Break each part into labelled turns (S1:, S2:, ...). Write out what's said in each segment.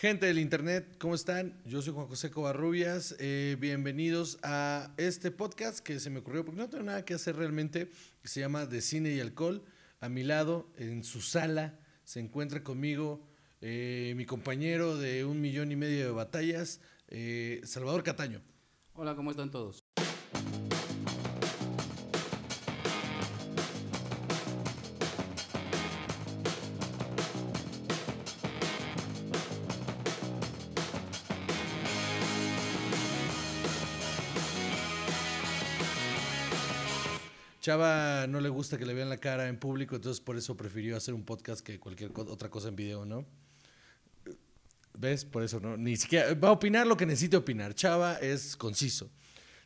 S1: Gente del internet, ¿cómo están? Yo soy Juan José Covarrubias. Eh, bienvenidos a este podcast que se me ocurrió porque no tengo nada que hacer realmente, que se llama De Cine y Alcohol. A mi lado, en su sala, se encuentra conmigo eh, mi compañero de un millón y medio de batallas, eh, Salvador Cataño.
S2: Hola, ¿cómo están todos?
S1: Chava no le gusta que le vean la cara en público, entonces por eso prefirió hacer un podcast que cualquier otra cosa en video, ¿no? ¿Ves? Por eso no. Ni siquiera. Va a opinar lo que necesite opinar. Chava es conciso.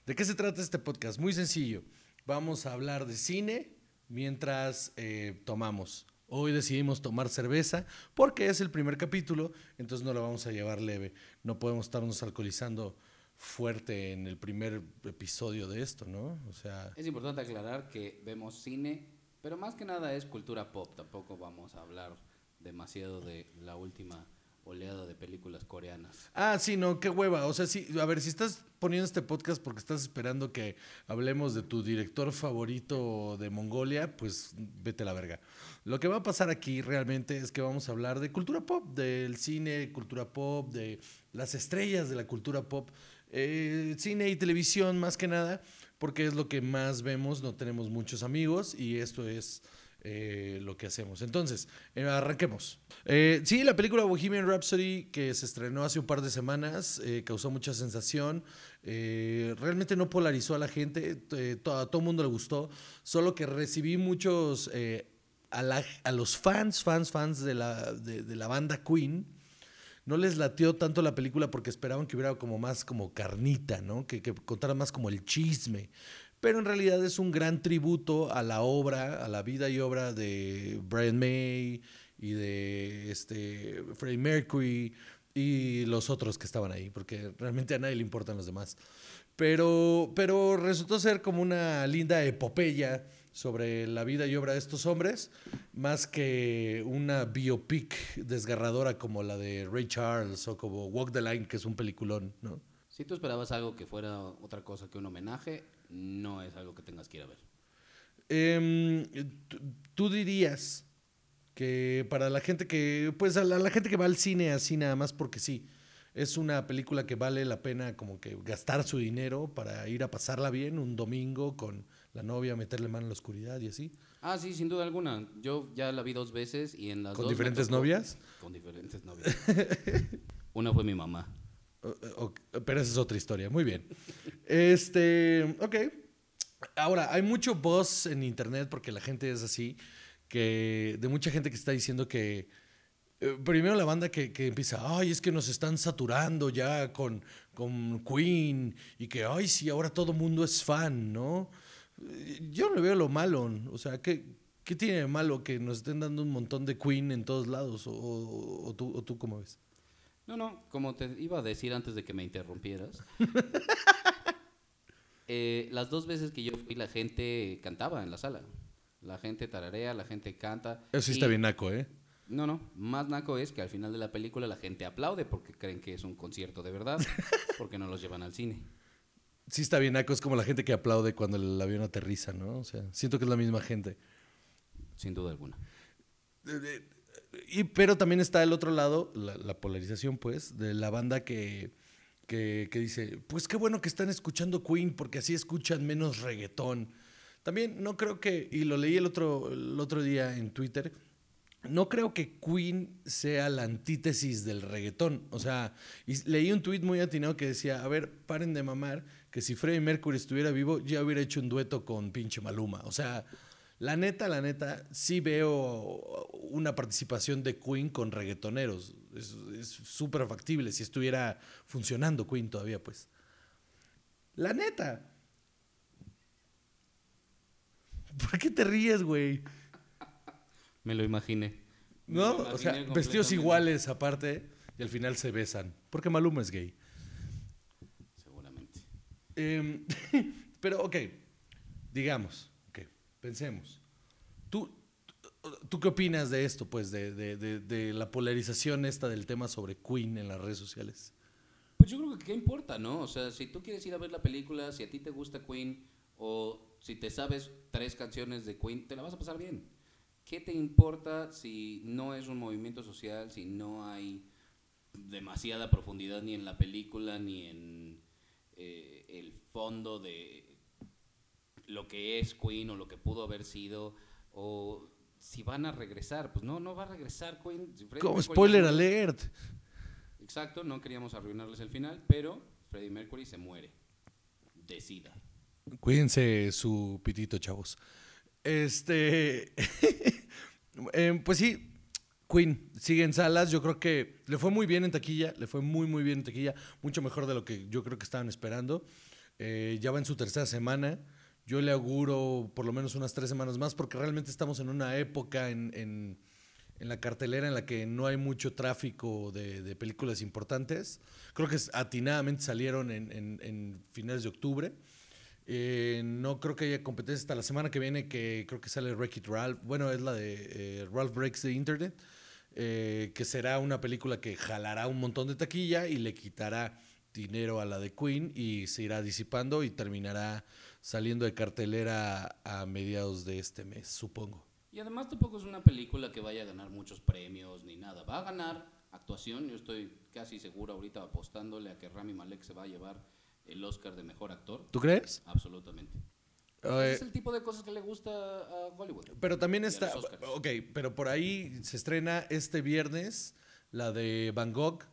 S1: ¿De qué se trata este podcast? Muy sencillo. Vamos a hablar de cine mientras eh, tomamos. Hoy decidimos tomar cerveza porque es el primer capítulo, entonces no lo vamos a llevar leve. No podemos estarnos alcoholizando fuerte en el primer episodio de esto, ¿no? O sea.
S2: Es importante aclarar que vemos cine, pero más que nada es cultura pop. Tampoco vamos a hablar demasiado de la última oleada de películas coreanas.
S1: Ah, sí, no, qué hueva. O sea, sí, a ver, si estás poniendo este podcast porque estás esperando que hablemos de tu director favorito de Mongolia, pues vete a la verga. Lo que va a pasar aquí realmente es que vamos a hablar de cultura pop, del cine, cultura pop, de las estrellas de la cultura pop, eh, cine y televisión más que nada, porque es lo que más vemos, no tenemos muchos amigos y esto es eh, lo que hacemos. Entonces, eh, arranquemos. Sí, la película Bohemian Rhapsody, que se estrenó hace un par de semanas, causó mucha sensación. Realmente no polarizó a la gente, a todo el mundo le gustó, solo que recibí muchos, a, los fans, fans, fans de la, de la banda Queen. No les latió tanto la película porque esperaban que hubiera como más como carnita, ¿no? Que, que contara más como el chisme pero en realidad es un gran tributo a la obra, a la vida y obra de Brian May y de este Freddie Mercury y los otros que estaban ahí, porque realmente a nadie le importan los demás. Pero, pero resultó ser como una linda epopeya sobre la vida y obra de estos hombres, más que una biopic desgarradora como la de Ray Charles o como Walk the Line, que es un peliculón, ¿no?
S2: Si tú esperabas algo que fuera otra cosa que un homenaje, no es algo que tengas que ir a ver.
S1: Em, tú- dirías que para la gente que, pues a la, la gente que va al cine así nada más porque sí, es una película que vale la pena como que gastar su dinero para ir a pasarla bien un domingo con la novia, meterle mano en la oscuridad y así.
S2: Ah, sí, sin duda alguna. Yo ya la vi dos veces y en las
S1: ¿Con
S2: dos
S1: diferentes
S2: tocó-
S1: novias?
S2: Con diferentes novias. Una fue mi mamá.
S1: Pero esa es otra historia. Muy bien. Este, ok. Ahora, hay mucho buzz en internet porque la gente es así, que de mucha gente que está diciendo que eh, primero la banda que, que empieza, ay, es que nos están saturando ya con, con Queen y que, ay, sí, ahora todo mundo es fan, ¿no? Yo no veo lo malo, o sea, ¿qué, qué tiene de malo que nos estén dando un montón de Queen en todos lados? ¿O, o- o tú, o tú cómo ves?
S2: No, no, como te iba a decir antes de que me interrumpieras. eh, las dos veces que yo fui, la gente cantaba en la sala. La gente tararea, la gente canta.
S1: Eso sí
S2: y-
S1: está bien naco, ¿eh?
S2: No, no, más naco es que al final de la película la gente aplaude porque creen que es un concierto de verdad, porque no los llevan al cine.
S1: Sí está bien naco, es como la gente que aplaude cuando el avión aterriza, ¿no? O sea, siento que es la misma gente.
S2: Sin duda alguna.
S1: Y, pero también está el otro lado, la, la polarización, pues, de la banda que, que, que dice, pues qué bueno que están escuchando Queen porque así escuchan menos reggaetón. También no creo que, y lo leí el otro, el otro día en Twitter, no creo que Queen sea la antítesis del reggaetón. O sea, y leí un tweet muy atinado que decía, a ver, paren de mamar, que si Freddie Mercury estuviera vivo, ya hubiera hecho un dueto con pinche Maluma. O sea, la neta, la neta, sí veo una participación de Queen con reggaetoneros. Es súper factible si estuviera funcionando Queen todavía, pues. La neta. ¿Por qué te ríes, güey?
S2: Me lo imaginé.
S1: ¿No? O sea, vestidos iguales aparte y al final se besan. Porque Maluma es gay.
S2: Seguramente.
S1: Em, pero, ok, digamos, ok, pensemos. Tú, ¿Tú qué opinas de esto, pues, de, de, de, de la polarización esta del tema sobre Queen en las redes sociales?
S2: Pues yo creo que qué importa, ¿no? O sea, si tú quieres ir a ver la película, si a ti te gusta Queen o si te sabes tres canciones de Queen, te la vas a pasar bien. ¿Qué te importa si no es un movimiento social, si no hay demasiada profundidad ni en la película ni en eh, el fondo de lo que es Queen o lo que pudo haber sido o si van a regresar? Pues no, no va a regresar Queen.
S1: Como spoiler alert.
S2: Exacto, no queríamos arruinarles el final, pero Freddie Mercury se muere. Decida.
S1: Cuídense su pitito, chavos. Este. em, pues sí, Queen sigue en salas. Yo creo que le fue muy bien en taquilla. Le fue muy, muy bien en taquilla. Mucho mejor de lo que yo creo que estaban esperando. Eh, ya va en su tercera semana. Yo le auguro por lo menos unas tres semanas más, porque realmente estamos en una época en, en- la cartelera en la que no hay mucho tráfico de, películas importantes. Creo que atinadamente salieron en finales de octubre. Eh, no creo que haya competencia hasta la semana que viene, que creo que sale Wreck-It Ralph. Bueno, es la de eh, Ralph Breaks the Internet, eh, que será una película que jalará un montón de taquilla y le quitará dinero a la de Queen y se irá disipando y terminará saliendo de cartelera a mediados de este mes, supongo.
S2: Y además tampoco es una película que vaya a ganar muchos premios ni nada. Va a ganar actuación. Yo estoy casi seguro ahorita apostándole a que Rami Malek se va a llevar el Oscar de mejor actor.
S1: ¿Tú crees?
S2: Absolutamente. Es el tipo de cosas que le gusta a Hollywood.
S1: Pero también está. Ok, pero por ahí se estrena este viernes la de Van Gogh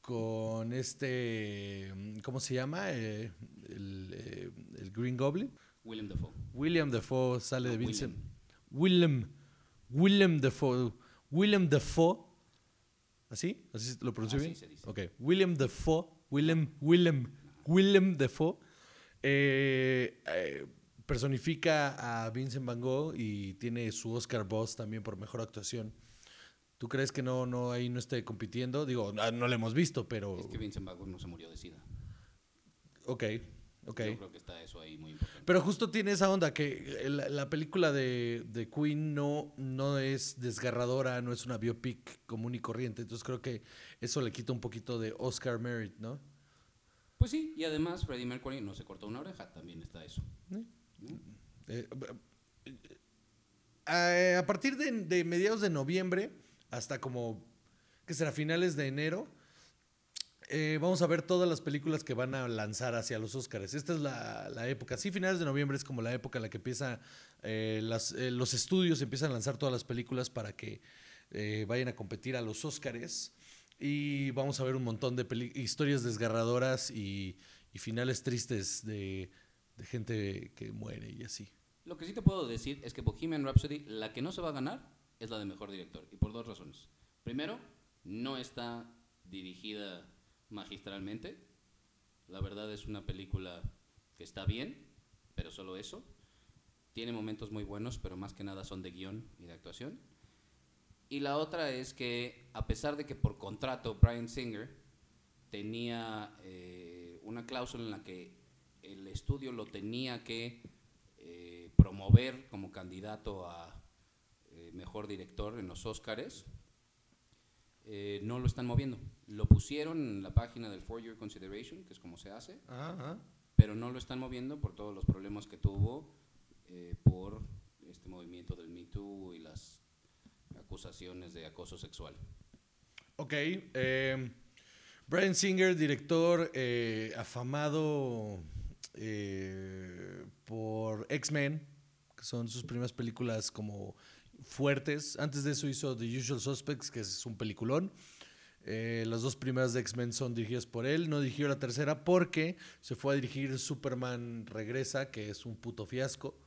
S1: con este. ¿Cómo se llama? Eh, el, eh, el Green Goblin.
S2: William Dafoe.
S1: William Dafoe sale
S2: No,
S1: de Vincent. Willem. Willem Dafoe. Willem Dafoe. ¿Así? ¿Así lo pronuncio bien?
S2: se dice.
S1: Ok. William Dafoe. Willem. Willem. Willem Dafoe. eh, eh, personifica a Vincent Van Gogh y tiene su Oscar Boss también por mejor actuación. ¿Tú crees que no, no ahí no esté compitiendo? Digo, ah, no lo hemos visto, pero.
S2: Es que Vincent Van Gogh no se murió de sida.
S1: Ok, ok.
S2: Yo creo que está eso ahí muy importante.
S1: Pero justo tiene esa onda que la, la película de, de Queen no, no es desgarradora, no es una biopic común y corriente. Entonces creo que eso le quita un poquito de Oscar merit, ¿no?
S2: Pues sí, y además Freddie Mercury no se cortó una oreja, también está eso.
S1: Eh, eh, a partir de, mediados de noviembre hasta como, que será finales de enero, eh, vamos a ver todas las películas que van a lanzar hacia los Oscars. Esta es la, época. Sí, finales de noviembre es como la época en la que empieza, eh, eh, los estudios empiezan a lanzar todas las películas para que eh, vayan a competir a los Oscars. Y vamos a ver un montón de historias desgarradoras y, y finales tristes de, de gente que muere y así.
S2: Lo que sí te puedo decir es que Bohemian Rhapsody, la que no se va a ganar, es la de mejor director. Y por dos razones. Primero, no está dirigida magistralmente. La verdad es una película que está bien, pero solo eso. Tiene momentos muy buenos, pero más que nada son de guion y de actuación. Y la otra es que, a pesar de que por contrato Brian Singer tenía eh, una cláusula en la que el estudio lo tenía que eh, promover como candidato a eh, mejor director en los Oscars, eh, no lo están moviendo. Lo pusieron en la página del For Your Consideration, que es como se hace, pero no lo están moviendo por todos los problemas que tuvo eh, por este movimiento del Me Too y las acusaciones de acoso sexual.
S1: Ok. eh, Brian Singer, director eh, afamado eh, por X-Men, que son sus primeras películas como fuertes. Antes de eso hizo The Usual Suspects, que es un peliculón. Eh, las dos primeras de X-Men son dirigidas por él. No dirigió la tercera porque se fue a dirigir Superman Regresa, que es un puto fiasco.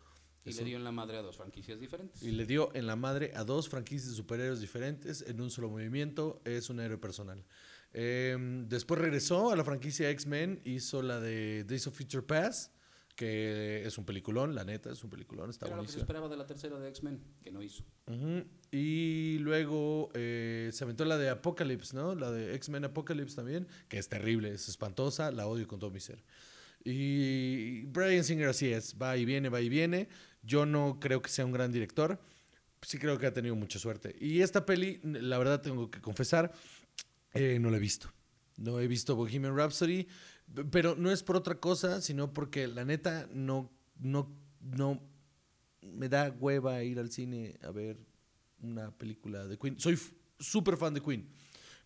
S2: Y
S1: Es
S2: le dio en la madre a dos franquicias diferentes.
S1: y le dio en la madre a dos franquicias de superhéroes diferentes en un solo movimiento. Es un héroe personal. Eh, después regresó a la franquicia X-Men, hizo la de Days of Future Past, que es un peliculón, la neta, es un peliculón, está
S2: Era lo que se
S1: buenísimo.
S2: esperaba de la tercera de X-Men, que no hizo.
S1: Ujú. Y luego eh, se aventó la de Apocalypse, ¿no? La de X-Men Apocalypse también, que es terrible, es espantosa, la odio con todo mi ser. Y Brian Singer así es, va y viene, va y viene. Yo no creo que sea un gran director, sí creo que ha tenido mucha suerte. Y esta peli, la verdad tengo que confesar, eh, no la he visto. No he visto Bohemian Rhapsody, pero no es por otra cosa, sino porque la neta no, no, no me da hueva ir al cine a ver una película de Queen. Soy súper fan de Queen,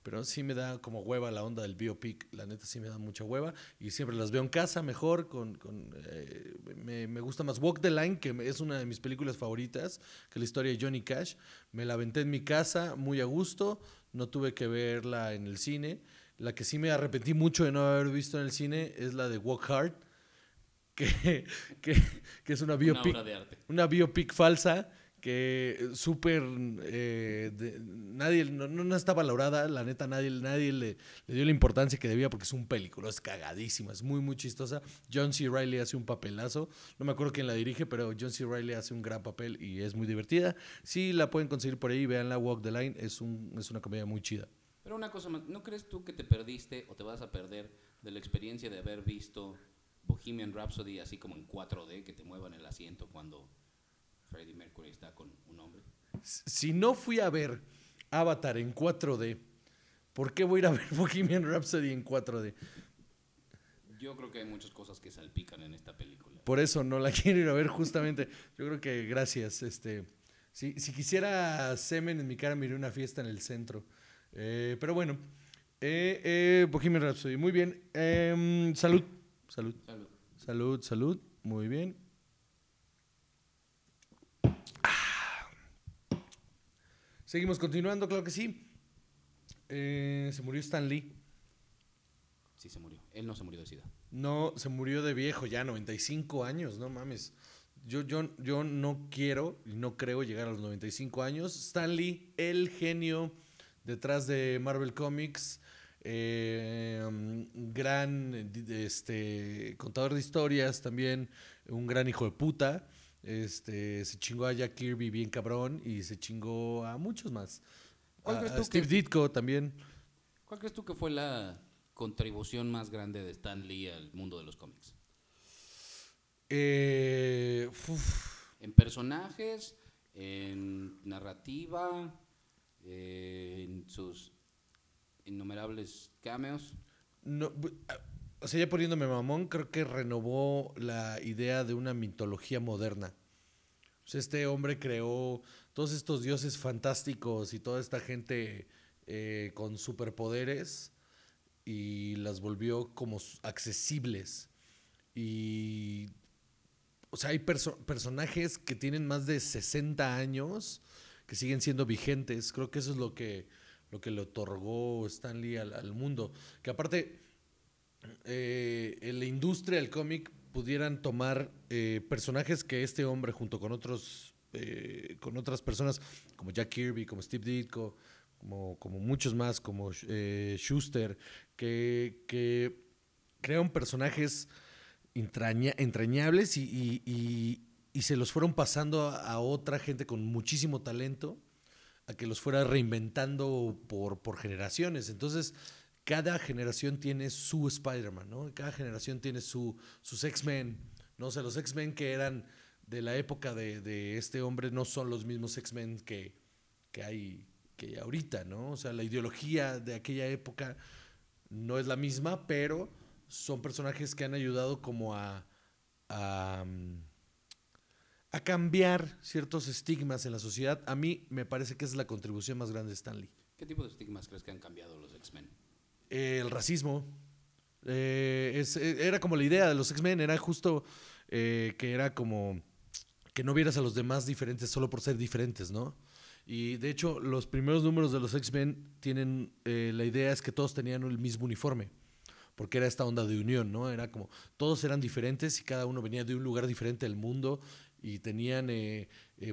S1: pero sí me da como hueva la onda del biopic. La neta sí me da mucha hueva y siempre las veo en casa mejor. Con, con, eh, me, me gusta más Walk the Line, que es una de mis películas favoritas, que es la historia de Johnny Cash. Me la aventé en mi casa muy a gusto, no tuve que verla en el cine. La que sí me arrepentí mucho de no haber visto en el cine es la de Walk Hard, que, que, que es una biopic
S2: de arte.
S1: una biopic falsa que súper eh, nadie no, no está valorada la neta nadie nadie le, le dio la importancia que debía porque es un película es cagadísima es muy muy chistosa. John C. Reilly hace un papelazo no me acuerdo quién la dirige pero John C. Reilly hace un gran papel y es muy divertida. Sí la pueden conseguir por ahí veanla Walk the Line es un es una comedia muy chida.
S2: Pero una cosa más, ¿no crees tú que te perdiste o te vas a perder de la experiencia de haber visto Bohemian Rhapsody así como en 4D, que te muevan el asiento cuando Freddie Mercury está con un hombre?
S1: si no fui a ver Avatar en 4D ¿por qué voy a ir a ver Bohemian Rhapsody en 4D?
S2: Yo creo que hay muchas cosas que salpican en esta película.
S1: Por eso no la quiero ir a ver justamente. Yo creo que gracias. Este, si, si quisiera semen en mi cara, me iría a una fiesta en el centro. Eh, pero bueno, eh, eh, Bohemian Rhapsody. Muy bien. Em, salud. Salud.
S2: Salud.
S1: Salud, salud. Muy bien. Seguimos continuando, claro que sí. Eh, se murió Stan Lee.
S2: Sí, se murió. Él no se murió de sida.
S1: No, se murió de viejo ya, 95 años, no mames. Yo, yo, yo no quiero y no creo llegar a los 95 años. Stan Lee, el genio detrás de Marvel Comics, eh, um, gran eh, este, contador de historias también, un gran hijo de puta. Este, se chingó a Jack Kirby bien cabrón y se chingó a muchos más.
S2: ¿Cuál
S1: A-
S2: crees
S1: a
S2: tú
S1: Steve
S2: que-
S1: Ditko también.
S2: ¿Cuál crees tú que fue la contribución más grande de Stan Lee al mundo de los cómics?
S1: Eh.
S2: En personajes, en narrativa, eh, en sus innumerables cameos.
S1: No, ah, o sea, ya poniéndome mamón, creo que renovó la idea de una mitología moderna. O sea, este hombre creó todos estos dioses fantásticos y toda esta gente eh, con superpoderes y las volvió como accesibles. Y, o sea, hay perso- personajes que tienen más de 60 años que siguen siendo vigentes. Creo que eso es lo que, lo que le otorgó Stanley al, al mundo. Que aparte, eh, en la industria del cómic pudieran tomar eh, personajes que este hombre junto con otros eh, con otras personas como Jack Kirby, como Steve Ditko, como, como muchos más, como eh, Schuster, que, que crearon personajes entraña- entrañables y, se los fueron pasando a, otra gente con muchísimo talento, a que los fuera reinventando por generaciones. Entonces, cada generación tiene su Spider-Man, ¿no? Cada generación tiene su, sus X-Men, ¿no? O sea, los X-Men que eran de la época de, este hombre no son los mismos X-Men que, que, hay, que ahorita, ¿no? O sea, la ideología de aquella época no es la misma, pero son personajes que han ayudado como a, a, a cambiar ciertos estigmas en la sociedad. A mí me parece que esa es la contribución más grande de Stanley.
S2: ¿Qué tipo de estigmas crees que han cambiado los X-Men?
S1: Eh, el racismo. Eh, eh, era como la idea de los X-Men, era justo que era como que no vieras a los demás diferentes solo por ser diferentes, ¿no? Y de hecho, los primeros números de los X-Men tienen, la idea es que todos tenían el mismo uniforme, porque era esta onda de unión, ¿no? Era como, todos eran diferentes y cada uno venía de un lugar diferente del mundo y tenían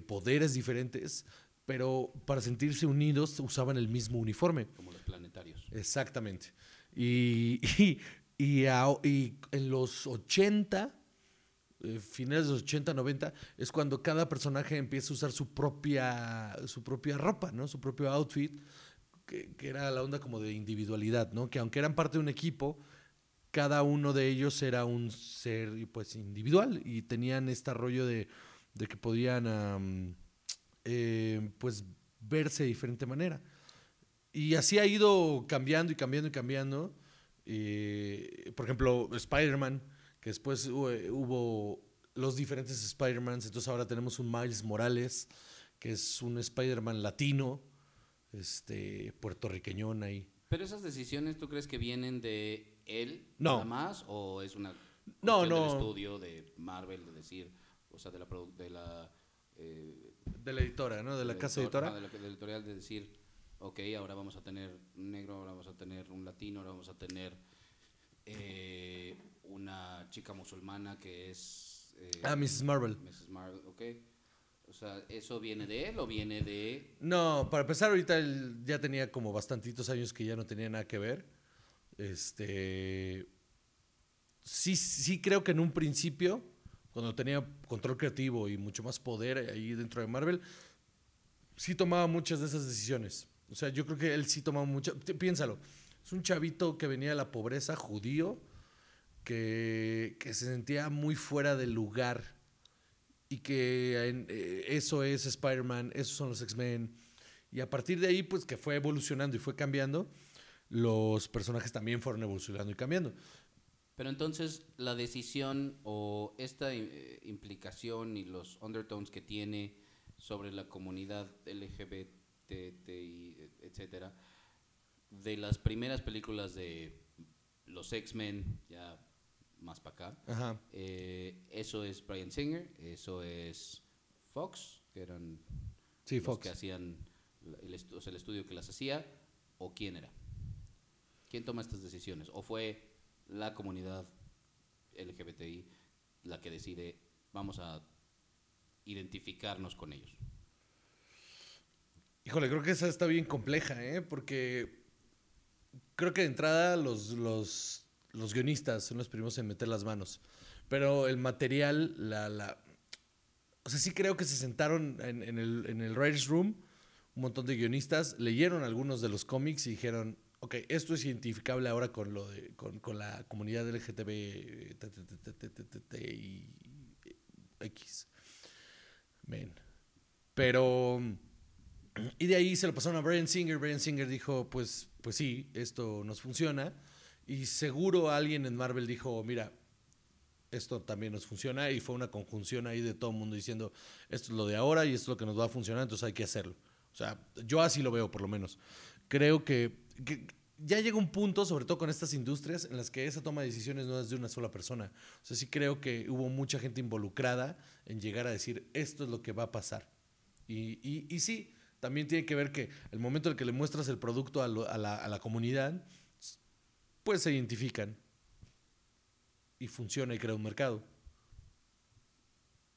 S1: poderes diferentes, pero para sentirse unidos usaban el mismo uniforme.
S2: Como los planetarios.
S1: Exactamente. Y, y, y a- y en los 80, eh, finales de los 80, 90, es cuando cada personaje empieza a usar su propia, su propia ropa, ¿no? Su propio outfit, que, que era la onda como de individualidad, ¿no? Que aunque eran parte de un equipo, cada uno de ellos era un ser pues individual y tenían este rollo de, de que podían eh, pues verse de diferente manera. Y así ha ido cambiando y cambiando y cambiando. Eh, por ejemplo, Spider-Man, que después hubo, hubo los diferentes Spider-Mans, entonces ahora tenemos un Miles Morales, que es un Spider-Man latino, este, puertorriqueñón ahí.
S2: Pero esas decisiones, ¿tú crees que vienen de él
S1: No.
S2: nada más? ¿O es una
S1: No,
S2: cuestión del
S1: no.
S2: estudio de Marvel de decir, o sea, de la, de la, eh,
S1: De la editora, ¿no? De la casa
S2: editor-
S1: editora.
S2: ajá, de la, de la editorial de decir, ok, ahora vamos a tener un negro, ahora vamos a tener un latino, ahora vamos a tener eh, una chica musulmana que es... eh,
S1: Ah, Mrs. Marvel.
S2: Mrs. Marvel, ok. O sea, ¿eso viene de él o viene de...
S1: No, para empezar, ahorita él ya tenía como bastantitos años que ya no tenía nada que ver. Este. Sí, sí, creo que en un principio, cuando tenía control creativo y mucho más poder ahí dentro de Marvel, sí tomaba muchas de esas decisiones. O sea, yo creo que él sí tomaba muchas. Piénsalo, es un chavito que venía de la pobreza, judío, que, que se sentía muy fuera del lugar y que en- eh, eso es Spider-Man, esos son los X-Men. Y a partir de ahí, pues que fue evolucionando y fue cambiando, los personajes también fueron evolucionando y cambiando.
S2: Pero entonces la decisión o esta eh, implicación y los undertones que tiene sobre la comunidad LGBTI, etcétera, de las primeras películas de los X-Men, ya más para acá,
S1: Ajá.
S2: eh, eso es Brian Singer, eso es Fox, que eran
S1: Sí,
S2: los
S1: Fox.
S2: que hacían la- el, estu- o sea, el estudio que las hacía, o quién era. ¿Quién toma estas decisiones? ¿O fue la comunidad LGBTI la que decide, vamos a identificarnos con ellos?
S1: Híjole, creo que esa está bien compleja, ¿eh? Porque creo que de entrada los, los, los guionistas son los primeros en meter las manos. Pero el material, la, la... O sea, sí creo que se sentaron en, el, en el Writers Room un montón de guionistas, leyeron algunos de los cómics y dijeron, ok, esto es identificable ahora con, lo de, con, con la comunidad LGTB t- y X. Men. Pero... Y de ahí se lo pasaron a Brian Singer. Brian Singer dijo, pues, pues sí, esto nos funciona. Y seguro alguien en Marvel dijo, mira, esto también nos funciona. Y fue una conjunción ahí de todo el mundo diciendo, esto es lo de ahora y esto es lo que nos va a funcionar, entonces hay que hacerlo. O sea, yo así lo veo por lo menos. Creo que, ya llega un punto, sobre todo con estas industrias, en las que esa toma de decisiones no es de una sola persona. O sea, sí creo que hubo mucha gente involucrada en llegar a decir, esto es lo que va a pasar. Y, y, y sí, también tiene que ver que el momento en el que le muestras el producto a, lo- a la, a la comunidad, pues se identifican. Y funciona y crea un mercado.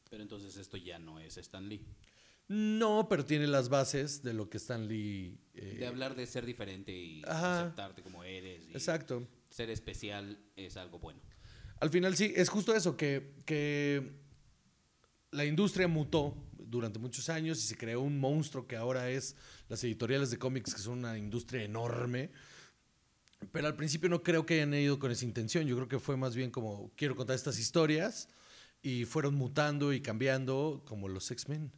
S2: Pero entonces esto ya no es Stan Lee.
S1: No, pero tiene las bases de lo que Stan Lee... eh,
S2: De hablar de ser diferente y
S1: Ajá.
S2: aceptarte como eres. Y
S1: Exacto.
S2: Ser especial es algo bueno.
S1: Al final sí, es justo eso, que, que la industria mutó durante muchos años y se creó un monstruo que ahora es las editoriales de cómics, que son una industria enorme. Pero al principio no creo que hayan ido con esa intención. Yo creo que fue más bien como, quiero contar estas historias. Y fueron mutando y cambiando, como los X-Men.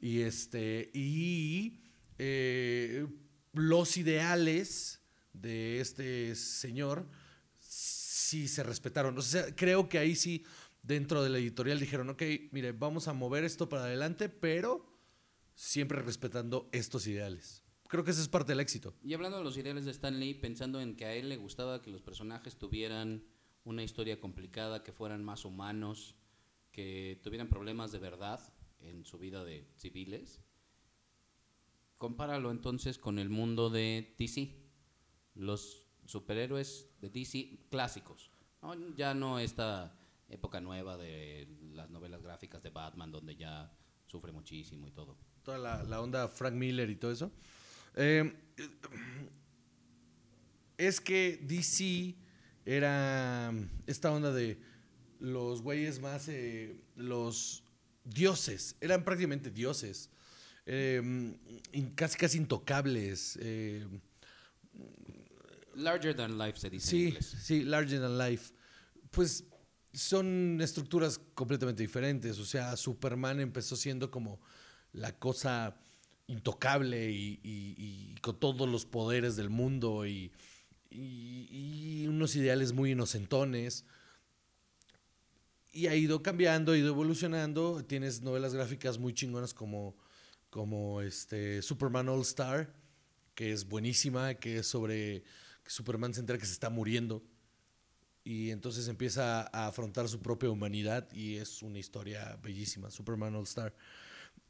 S1: Y, este, y eh, los ideales de este señor sí se respetaron. O sea, creo que ahí sí, dentro de la editorial dijeron, ok, mire, vamos a mover esto para adelante, pero siempre respetando estos ideales. Creo que ese es parte del éxito.
S2: Y hablando de los ideales de Stan Lee, pensando en que a él le gustaba que los personajes tuvieran una historia complicada, que fueran más humanos, que tuvieran problemas de verdad en su vida de civiles, compáralo entonces con el mundo de DC. Los superhéroes de DC clásicos. Ya no esta época nueva de las novelas gráficas de Batman, donde ya sufre muchísimo y todo.
S1: Toda la, la onda Frank Miller y todo eso. Eh, es que DC era esta onda de los güeyes más, eh, los dioses, eran prácticamente dioses, eh, in- casi casi intocables. eh,
S2: Larger than life se dice en
S1: Sí,
S2: inglés.
S1: sí, larger than life. Pues son estructuras completamente diferentes. O sea, Superman empezó siendo como la cosa intocable y, y- y con todos los poderes del mundo y unos ideales muy inocentones. Y ha ido cambiando, ha ido evolucionando. Tienes novelas gráficas muy chingonas como, como este Superman All Star, que es buenísima, que es sobre que Superman se entera que se está muriendo. Y entonces empieza a afrontar su propia humanidad y es una historia bellísima, Superman All Star.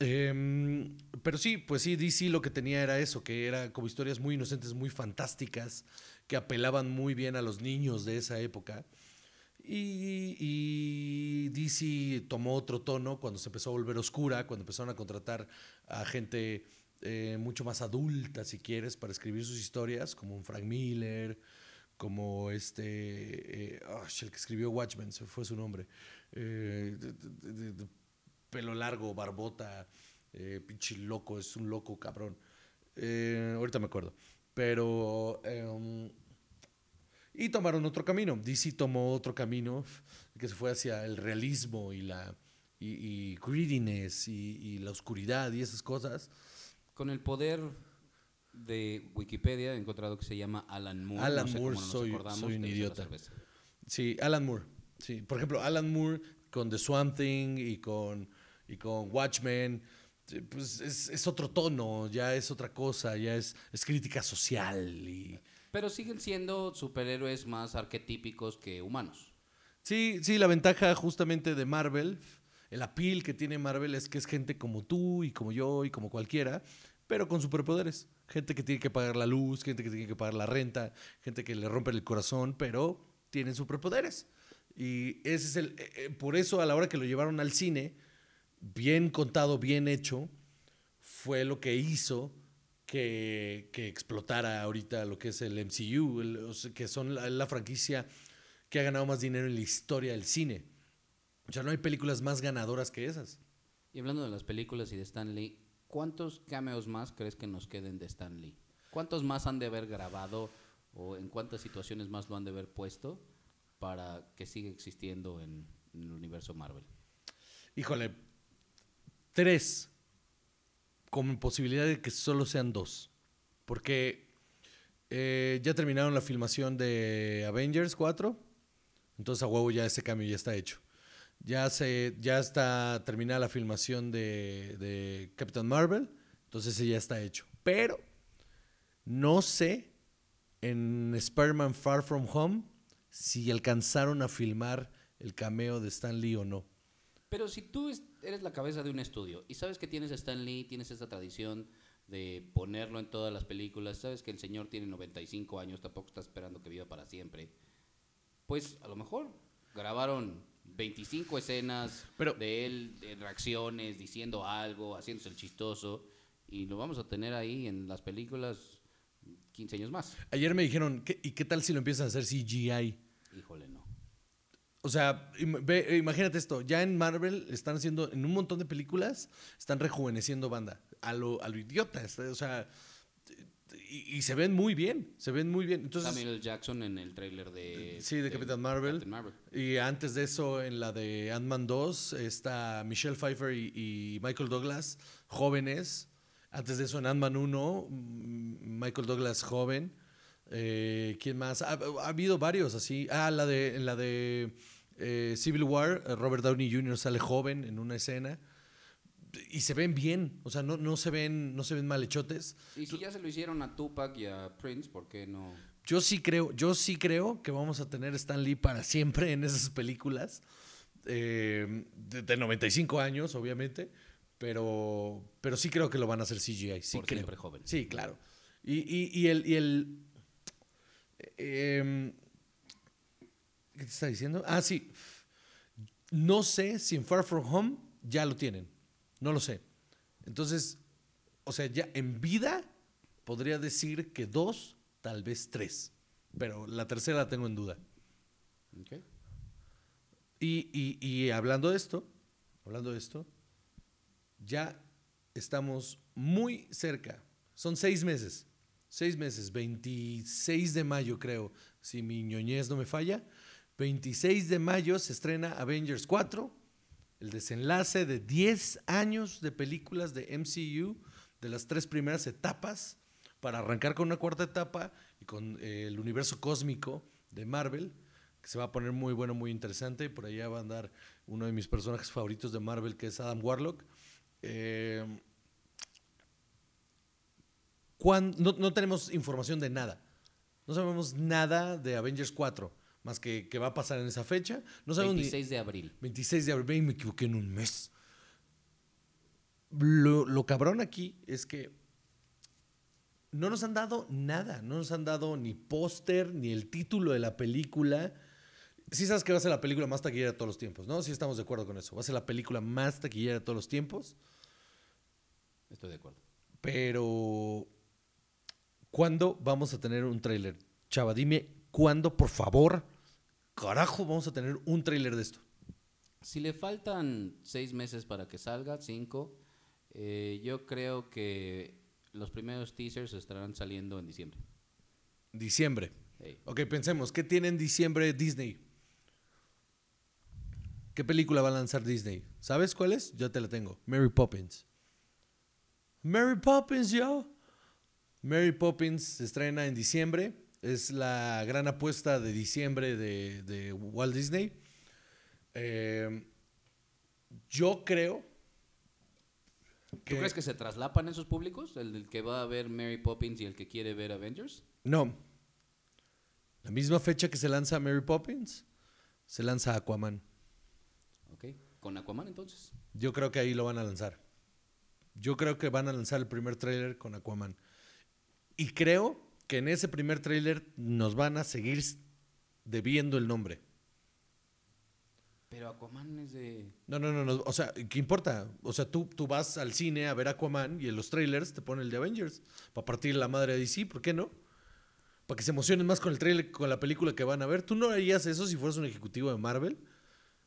S1: Em, pero sí, pues sí, DC lo que tenía era eso, que era como historias muy inocentes, muy fantásticas, que apelaban muy bien a los niños de esa época. Y, DC tomó otro tono cuando se empezó a volver oscura, cuando empezaron a contratar a gente eh, mucho más adulta, si quieres, para escribir sus historias, como un Frank Miller, como este, eh, el que escribió Watchmen, se fue su nombre, eh, pelo largo, barbota, eh, pinche loco, es un loco cabrón. Ahorita me acuerdo. Pero... em, y tomaron otro camino. DC tomó otro camino que se fue hacia el realismo y la y, y greediness y, y la oscuridad y esas cosas.
S2: Con el poder de Wikipedia he encontrado que se llama Alan Moore.
S1: Alan
S2: no sé
S1: Moore, soy- soy un idiota. Sí, Alan Moore. Sí, por ejemplo, Alan Moore con The Swamp Thing y con y con Watchmen, pues es, es otro tono, ya es otra cosa, ya es, es crítica social y
S2: Pero siguen siendo superhéroes más arquetípicos que humanos.
S1: Sí, sí, la ventaja justamente de Marvel, el appeal que tiene Marvel es que es gente como tú y como yo y como cualquiera, pero con superpoderes. Gente que tiene que pagar la luz, gente que tiene que pagar la renta, gente que le rompe el corazón, pero tienen superpoderes. Y ese es el. eh, eh, por eso, a la hora que lo llevaron al cine, bien contado, bien hecho, fue lo que hizo que, que explotara ahorita lo que es el MCU, el- o sea, que son la, la franquicia que ha ganado más dinero en la historia del cine. O sea, no hay películas más ganadoras que esas.
S2: Y hablando de las películas y de Stan Lee, ¿cuántos cameos más crees que nos queden de Stan Lee? ¿Cuántos más han de haber grabado o en cuántas situaciones más lo han de haber puesto para que siga existiendo en, en el universo Marvel?
S1: Híjole, tres, con posibilidad de que solo sean dos. Porque eh, ya terminaron la filmación de Avengers 4, entonces a huevo ya ese cambio ya está hecho. Ya, se, ya está terminada la filmación de, de Captain Marvel, entonces ese ya está hecho. Pero no sé en Spider-Man Far From Home si alcanzaron a filmar el cameo de Stan Lee o no.
S2: Pero si tú es- eres la cabeza de un estudio y sabes que tienes a Stan Lee, tienes esta tradición de ponerlo en todas las películas, sabes que el señor tiene 95 años, tampoco está esperando que viva para siempre, pues a lo mejor grabaron 25 escenas
S1: Pero-
S2: de él en reacciones, diciendo algo, haciéndose el chistoso, y lo vamos a tener ahí en las películas 15 años más.
S1: Ayer me dijeron, ¿qué- ¿y qué tal si lo empiezan a hacer CGI?
S2: Híjole, no.
S1: O sea, eh, imagínate esto, ya en Marvel están haciendo, en un montón de películas, están rejuveneciendo banda, a lo, a lo idiota, o sea, y, y se ven muy bien, se ven muy bien. Entonces,
S2: Samuel. Jackson en el tráiler de...
S1: Sí, de Capitán Marvel. Y antes de eso, en la de Ant-Man 2, está Michelle Pfeiffer y, y Michael Douglas, jóvenes. Antes de eso, en Ant-Man 1, mm, Michael Douglas joven. Eh, ¿Quién más? Ha, ha habido varios así. Ah, la de, en la de eh, Civil War, eh, Robert Downey Jr. sale joven en una escena. Y se ven bien, o sea, no, no, se, ven, no se ven malhechotes.
S2: Y si ya se lo hicieron a Tupac y a Prince, ¿por qué no?
S1: Yo sí creo, yo sí creo que vamos a tener Stan Lee para siempre en esas películas. eh, de, de 95 años, obviamente. Pero, pero sí creo que lo van a hacer CGI. Sí
S2: Por
S1: creo.
S2: siempre joven.
S1: Sí, claro. Y, y- y el. Y el em, ¿Qué te está diciendo? Ah, sí. No sé si en Far From Home ya lo tienen. No lo sé. Entonces, o sea, ya en vida podría decir que dos, tal vez tres. Pero la tercera la tengo en duda. Y, y- y hablando de esto, hablando de esto, ya estamos muy cerca. Son seis meses. Seis meses. 26 de mayo, creo, si mi ñoñez no me falla. 26 de mayo se estrena Avengers 4. el desenlace de 10 años de películas de MCU, de las tres primeras etapas, para arrancar con una cuarta etapa y con eh, el universo cósmico de Marvel, que se va a poner muy bueno, muy interesante. Por allá va a andar uno de mis personajes favoritos de Marvel, que es Adam Warlock. Eh, no, no tenemos información de nada. No sabemos nada de Avengers 4, más que que va a pasar en esa fecha. No sabemos ni-
S2: 26 de abril.
S1: 26 de abril, me equivoqué en un mes. Lo, lo cabrón aquí es que no nos han dado nada, no nos han dado ni póster, ni el título de la película. Sí sabes que va a ser la película más taquillera de todos los tiempos, ¿no? Sí estamos de acuerdo con eso. Va a ser la película más taquillera de todos los tiempos,
S2: Estoy de acuerdo.
S1: pero ¿cuándo vamos a tener un tráiler? Chava, dime, ¿cuándo, por favor? Carajo, vamos a tener un tráiler de esto.
S2: Si le faltan seis meses para que salga, cinco, eh, yo creo que los primeros teasers estarán saliendo en diciembre.
S1: Diciembre.
S2: Ey.
S1: Ok, pensemos, ¿qué tiene en diciembre Disney? ¿Qué película va a lanzar Disney? ¿Sabes cuál es? Yo te la tengo. Mary Poppins. Mary Poppins, yo. Mary Poppins se estrena en diciembre. Es la gran apuesta de diciembre de, de Walt Disney. Eh, yo creo
S2: ¿Tú crees que se traslapan esos públicos? ¿El, que va a ver Mary Poppins y el que quiere ver Avengers?
S1: No. La misma fecha que se lanza Mary Poppins, se lanza Aquaman.
S2: ¿Ok? ¿Con Aquaman entonces?
S1: Yo creo que ahí lo van a lanzar. Yo creo que van a lanzar el primer tráiler con Aquaman. Y creo que en ese primer tráiler nos van a seguir debiendo el nombre.
S2: Pero Aquaman es de...
S1: No, no, no, no. O sea, ¿qué importa? O sea, tú, tú vas al cine a ver Aquaman y en los trailers te ponen el de Avengers. Para partir la madre de DC, ¿por qué no? Para que se emocionen más con el trailer, con la película que van a ver. ¿Tú no harías eso si fueras un ejecutivo de Marvel?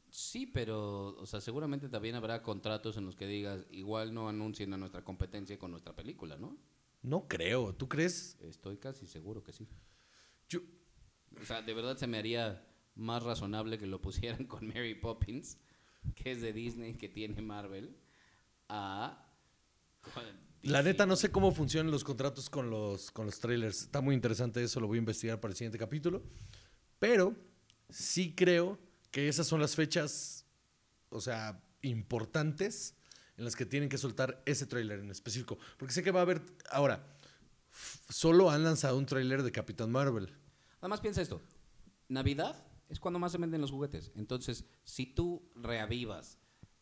S2: Sí, pero, o sea, seguramente también habrá contratos en los que digas, igual no anuncien a nuestra competencia con nuestra película, ¿no?
S1: No creo. ¿Tú crees?
S2: Estoy casi seguro que sí.
S1: Yo,
S2: O sea, de verdad se me haría más razonable que lo pusieran con Mary Poppins, que es de Disney, que tiene Marvel, a...
S1: La neta, no sé cómo funcionan los contratos con los, con los trailers. Está muy interesante eso, lo voy a investigar para el siguiente capítulo. Pero sí creo que esas son las fechas, o sea, importantes en las que tienen que soltar ese trailer en específico. Porque sé que va a haber. Ahora, solo han lanzado un trailer de Capitán Marvel.
S2: Además, piensa esto. Navidad es cuando más se venden los juguetes. Entonces, si tú reavivas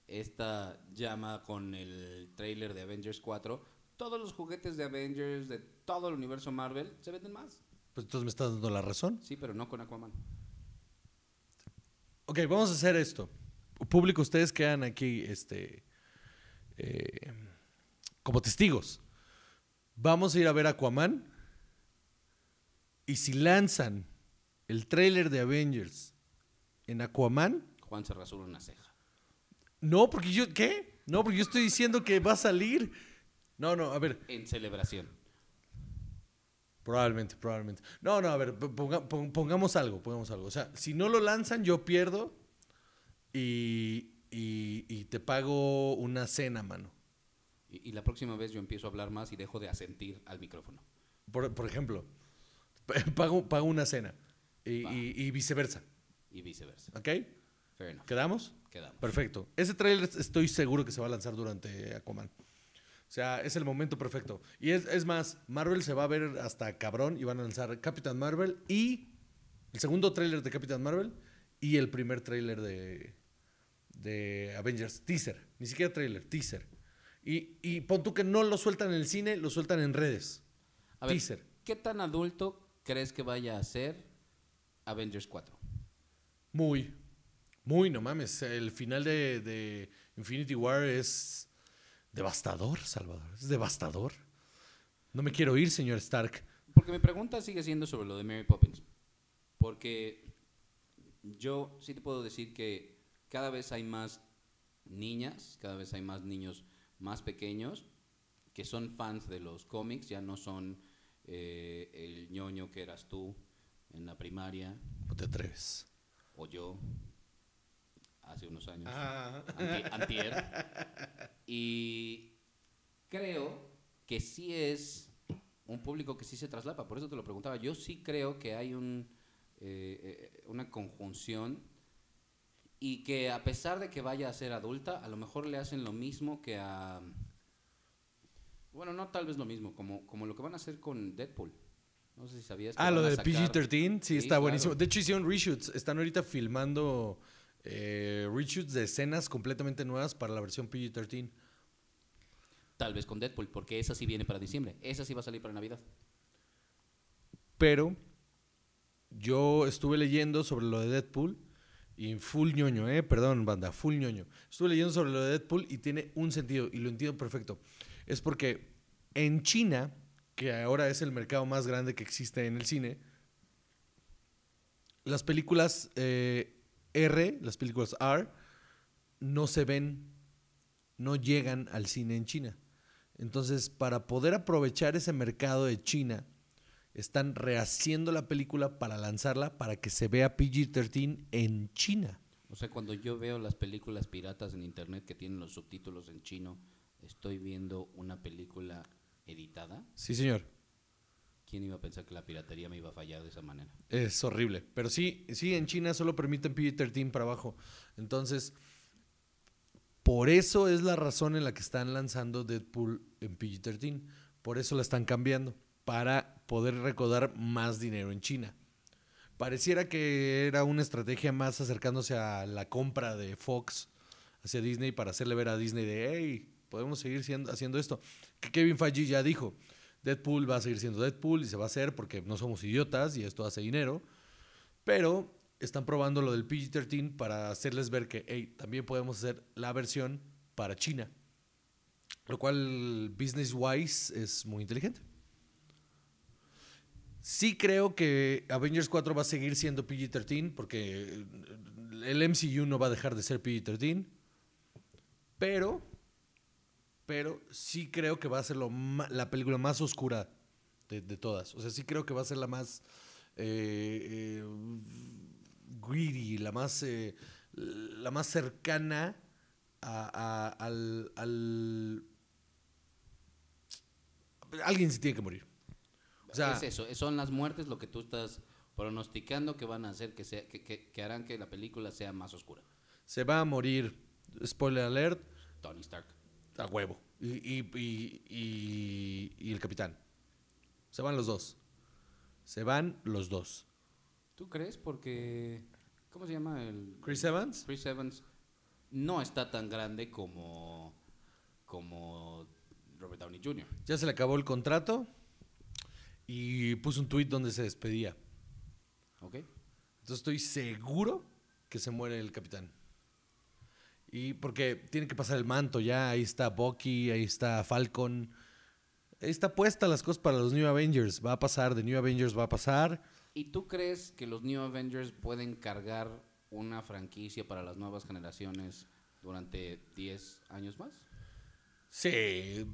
S2: esta llama con el tráiler de Avengers 4, todos los juguetes de Avengers, de todo el universo Marvel, se venden más.
S1: Pues entonces me estás dando la razón.
S2: Sí, pero no con Aquaman.
S1: Ok, vamos a hacer esto. Público, ustedes quedan aquí este, eh, como testigos. Vamos a ir a ver Aquaman. Y si lanzan el tráiler de Avengers en Aquaman,
S2: Juan se rasura una ceja.
S1: no, porque yo, ¿qué? No, porque yo estoy diciendo que va a salir. No, no, a ver,
S2: En celebración.
S1: probablemente, probablemente. No, no, a ver, ponga- pon- pongamos algo, pongamos algo. O sea, si no lo lanzan, yo pierdo y te pago una cena, mano.
S2: Y, y la próxima vez yo empiezo a hablar más y dejo de asentir al micrófono.
S1: Por, por ejemplo, pago, pago una cena y,
S2: Va.
S1: y- y viceversa.
S2: Y viceversa.
S1: ¿Ok?
S2: Fair enough.
S1: ¿Quedamos?
S2: Quedamos.
S1: Perfecto. Ese trailer estoy seguro que se va a lanzar durante Aquaman. O sea, es el momento perfecto. Y es, es más, Marvel se va a ver hasta cabrón y van a lanzar Capitán Marvel y el segundo trailer de Capitán Marvel y el primer trailer de, de Avengers. Teaser. Ni siquiera trailer, teaser. Y, y pon tú que no lo sueltan en el cine, lo sueltan en redes.
S2: A ver,
S1: Teaser.
S2: ¿qué tan adulto crees que vaya a ser Avengers 4?
S1: Muy, muy, no mames. El final de, de Infinity War es devastador, Salvador. Es devastador. No me quiero ir, señor Stark.
S2: Porque mi pregunta sigue siendo sobre lo de Mary Poppins. Porque yo sí te puedo decir que cada vez hay más niñas, cada vez hay más niños más pequeños que son fans de los cómics, ya no son eh, el ñoño que eras tú en la primaria
S1: No te atreves.
S2: o yo. hace unos años.
S1: Ah.
S2: Anti- antier. Y creo que sí es un público que sí se traslapa. Por eso te lo preguntaba. Yo sí creo que hay un, eh, eh, una conjunción y que a pesar de que vaya a ser adulta, a lo mejor le hacen lo mismo que a... Bueno, no tal vez lo mismo, como, como lo que van a hacer con Deadpool. No sé si sabías que
S1: Ah, lo de
S2: sacar-
S1: PG-13, sí,
S2: Sí,
S1: está
S2: claro.
S1: buenísimo. De hecho, hicieron reshoots. Están ahorita filmando eh, reshoots de escenas completamente nuevas para la versión PG-13.
S2: Tal vez con Deadpool, porque esa sí viene para diciembre. Esa sí va a salir para Navidad.
S1: Pero yo estuve leyendo sobre lo de Deadpool y full ñoño, eh, perdón, banda, full ñoño. Estuve leyendo sobre lo de Deadpool y tiene un sentido y lo entiendo perfecto. Es porque en China, que ahora es el mercado más grande que existe en el cine, las películas eh, R, las películas R, no se ven, no llegan al cine en China. Entonces, para poder aprovechar ese mercado de China, están rehaciendo la película para lanzarla para que se vea PG-13 en China.
S2: O sea, cuando yo veo las películas piratas en internet que tienen los subtítulos en chino, estoy viendo una película editada.
S1: Sí, señor.
S2: ¿Quién iba a pensar que la piratería me iba a fallar de esa manera?
S1: Es horrible. Pero sí, sí, en China solo permiten PG-13 para abajo. Entonces, por eso es la razón en la que están lanzando Deadpool en PG-13. Por eso la están cambiando. Para poder recaudar más dinero en China. Pareciera que era una estrategia más acercándose a la compra de Fox hacia Disney para hacerle ver a Disney de, hey, podemos seguir haciendo esto. Que Kevin Feige ya dijo, Deadpool va a seguir siendo Deadpool y se va a hacer porque no somos idiotas y esto hace dinero. Pero están probando lo del PG-13 para hacerles ver que, hey, también podemos hacer la versión para China. Lo cual, business wise, es muy inteligente. Sí creo que Avengers 4 va a seguir siendo PG-13 porque el MCU no va a dejar de ser PG-13. Pero, pero sí creo que va a ser lo la película más oscura de, de todas. O sea, sí creo que va a ser la más eh, eh, greedy, la más, eh, la más cercana a- a- al, al... Alguien se tiene que morir. O sea,
S2: es eso, son las muertes lo que tú estás pronosticando que van a hacer que, sea, que, que- que harán que la película sea más oscura.
S1: se va a morir, spoiler alert,
S2: Tony Stark.
S1: a huevo. Y, y- y- y- y el capitán. Se van los dos. Se van los dos.
S2: ¿Tú crees? Porque... ¿Cómo se llama el...?
S1: Chris Evans.
S2: Chris Evans no está tan grande como, como Robert Downey Jr.
S1: Ya se le acabó el contrato y puso un tweet donde se despedía.
S2: ¿Ok?
S1: Entonces estoy seguro que se muere el capitán. Y porque tiene que pasar el manto ya, ahí está Bucky, ahí está Falcon. Ahí está puesta las cosas para los New Avengers. Va a pasar, de New Avengers va a pasar.
S2: ¿Y tú crees que los New Avengers pueden cargar una franquicia para las nuevas generaciones durante 10 años más?
S1: Sí,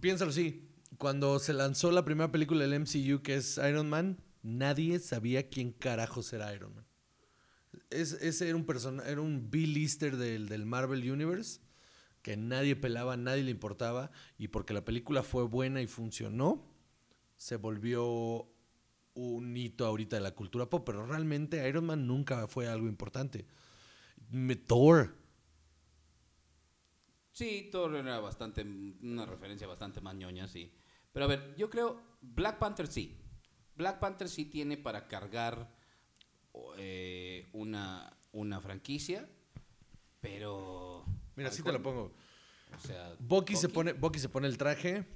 S1: piénsalo así. Cuando se lanzó la primera película del MCU, que es Iron Man, nadie sabía quién carajos era Iron Man. Es, ese era un persona, era un B-lister del, del Marvel Universe que nadie pelaba, nadie le importaba, y porque la película fue buena y funcionó, se volvió un hito ahorita de la cultura pop, pero realmente Iron Man nunca fue algo importante. Thor,
S2: Sí, Thor era bastante, una referencia bastante más sí. Pero a ver, yo creo, Black Panther sí. Black Panther sí tiene para cargar eh, una, una franquicia, pero...
S1: mira, así te lo pongo.
S2: O sea,
S1: Bucky, se pone, Bucky se pone el traje,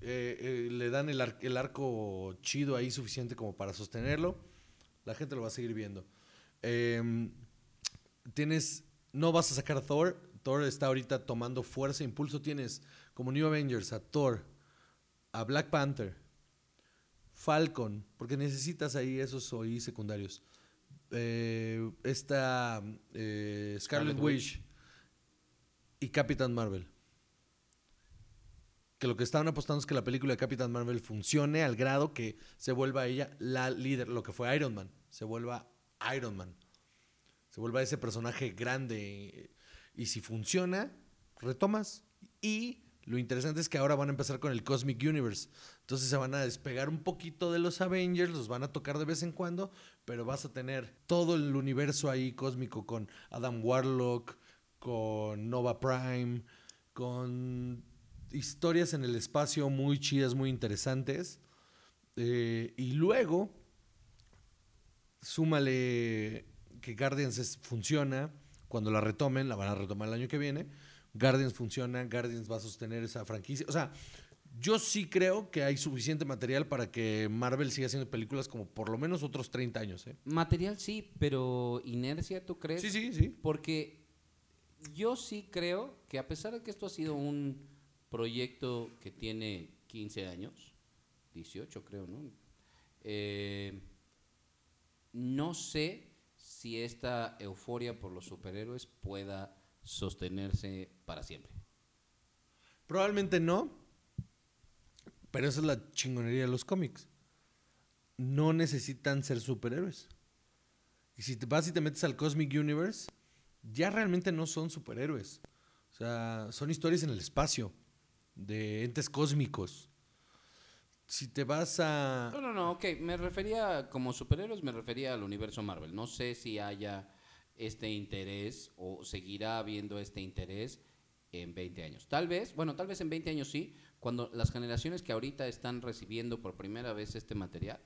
S1: eh, eh, le dan el, ar- el arco chido ahí suficiente como para sostenerlo. La gente lo va a seguir viendo. Em, tienes, no vas a sacar a Thor. Thor está ahorita tomando fuerza impulso. Tienes como New Avengers a Thor, a Black Panther, Falcon, porque necesitas ahí esos OI secundarios. Eh, esta eh, Scarlet
S2: Scarlet
S1: Witch y Capitán Marvel. Que lo que estaban apostando es que la película de Capitán Marvel funcione al grado que se vuelva ella la líder, lo que fue Iron Man, se vuelva Iron Man. se vuelva ese personaje grande. Y si funciona, retomas. Y lo interesante es que ahora van a empezar con el Cosmic Universe. Entonces se van a despegar un poquito de los Avengers, los van a tocar de vez en cuando, pero vas a tener todo el universo ahí cósmico con Adam Warlock, con Nova Prime, con historias en el espacio muy chidas, muy interesantes. Eh, y luego, súmale que Guardians funciona. Cuando la retomen, la van a retomar el año que viene. Guardians funciona, Guardians va a sostener esa franquicia. O sea, yo sí creo que hay suficiente material para que Marvel siga haciendo películas como por lo menos otros 30 años. ¿eh?
S2: Material sí, pero inercia, ¿tú crees?
S1: Sí, sí, sí.
S2: Porque yo sí creo que a pesar de que esto ha sido un proyecto que tiene 15 años, 18 creo, ¿no? Eh, no sé si esta euforia por los superhéroes pueda sostenerse para siempre.
S1: Probablemente no, pero esa es la chingonería de los cómics. No necesitan ser superhéroes. Y si te vas y te metes al Cosmic Universe, ya realmente no son superhéroes. O sea, son historias en el espacio, de entes cósmicos. Si te vas a...
S2: No, no, no, ok. Me refería, como superhéroes, me refería al universo Marvel. No sé si haya este interés o seguirá habiendo este interés en 20 años. Tal vez, bueno, tal vez en 20 años sí, cuando las generaciones que ahorita están recibiendo por primera vez este material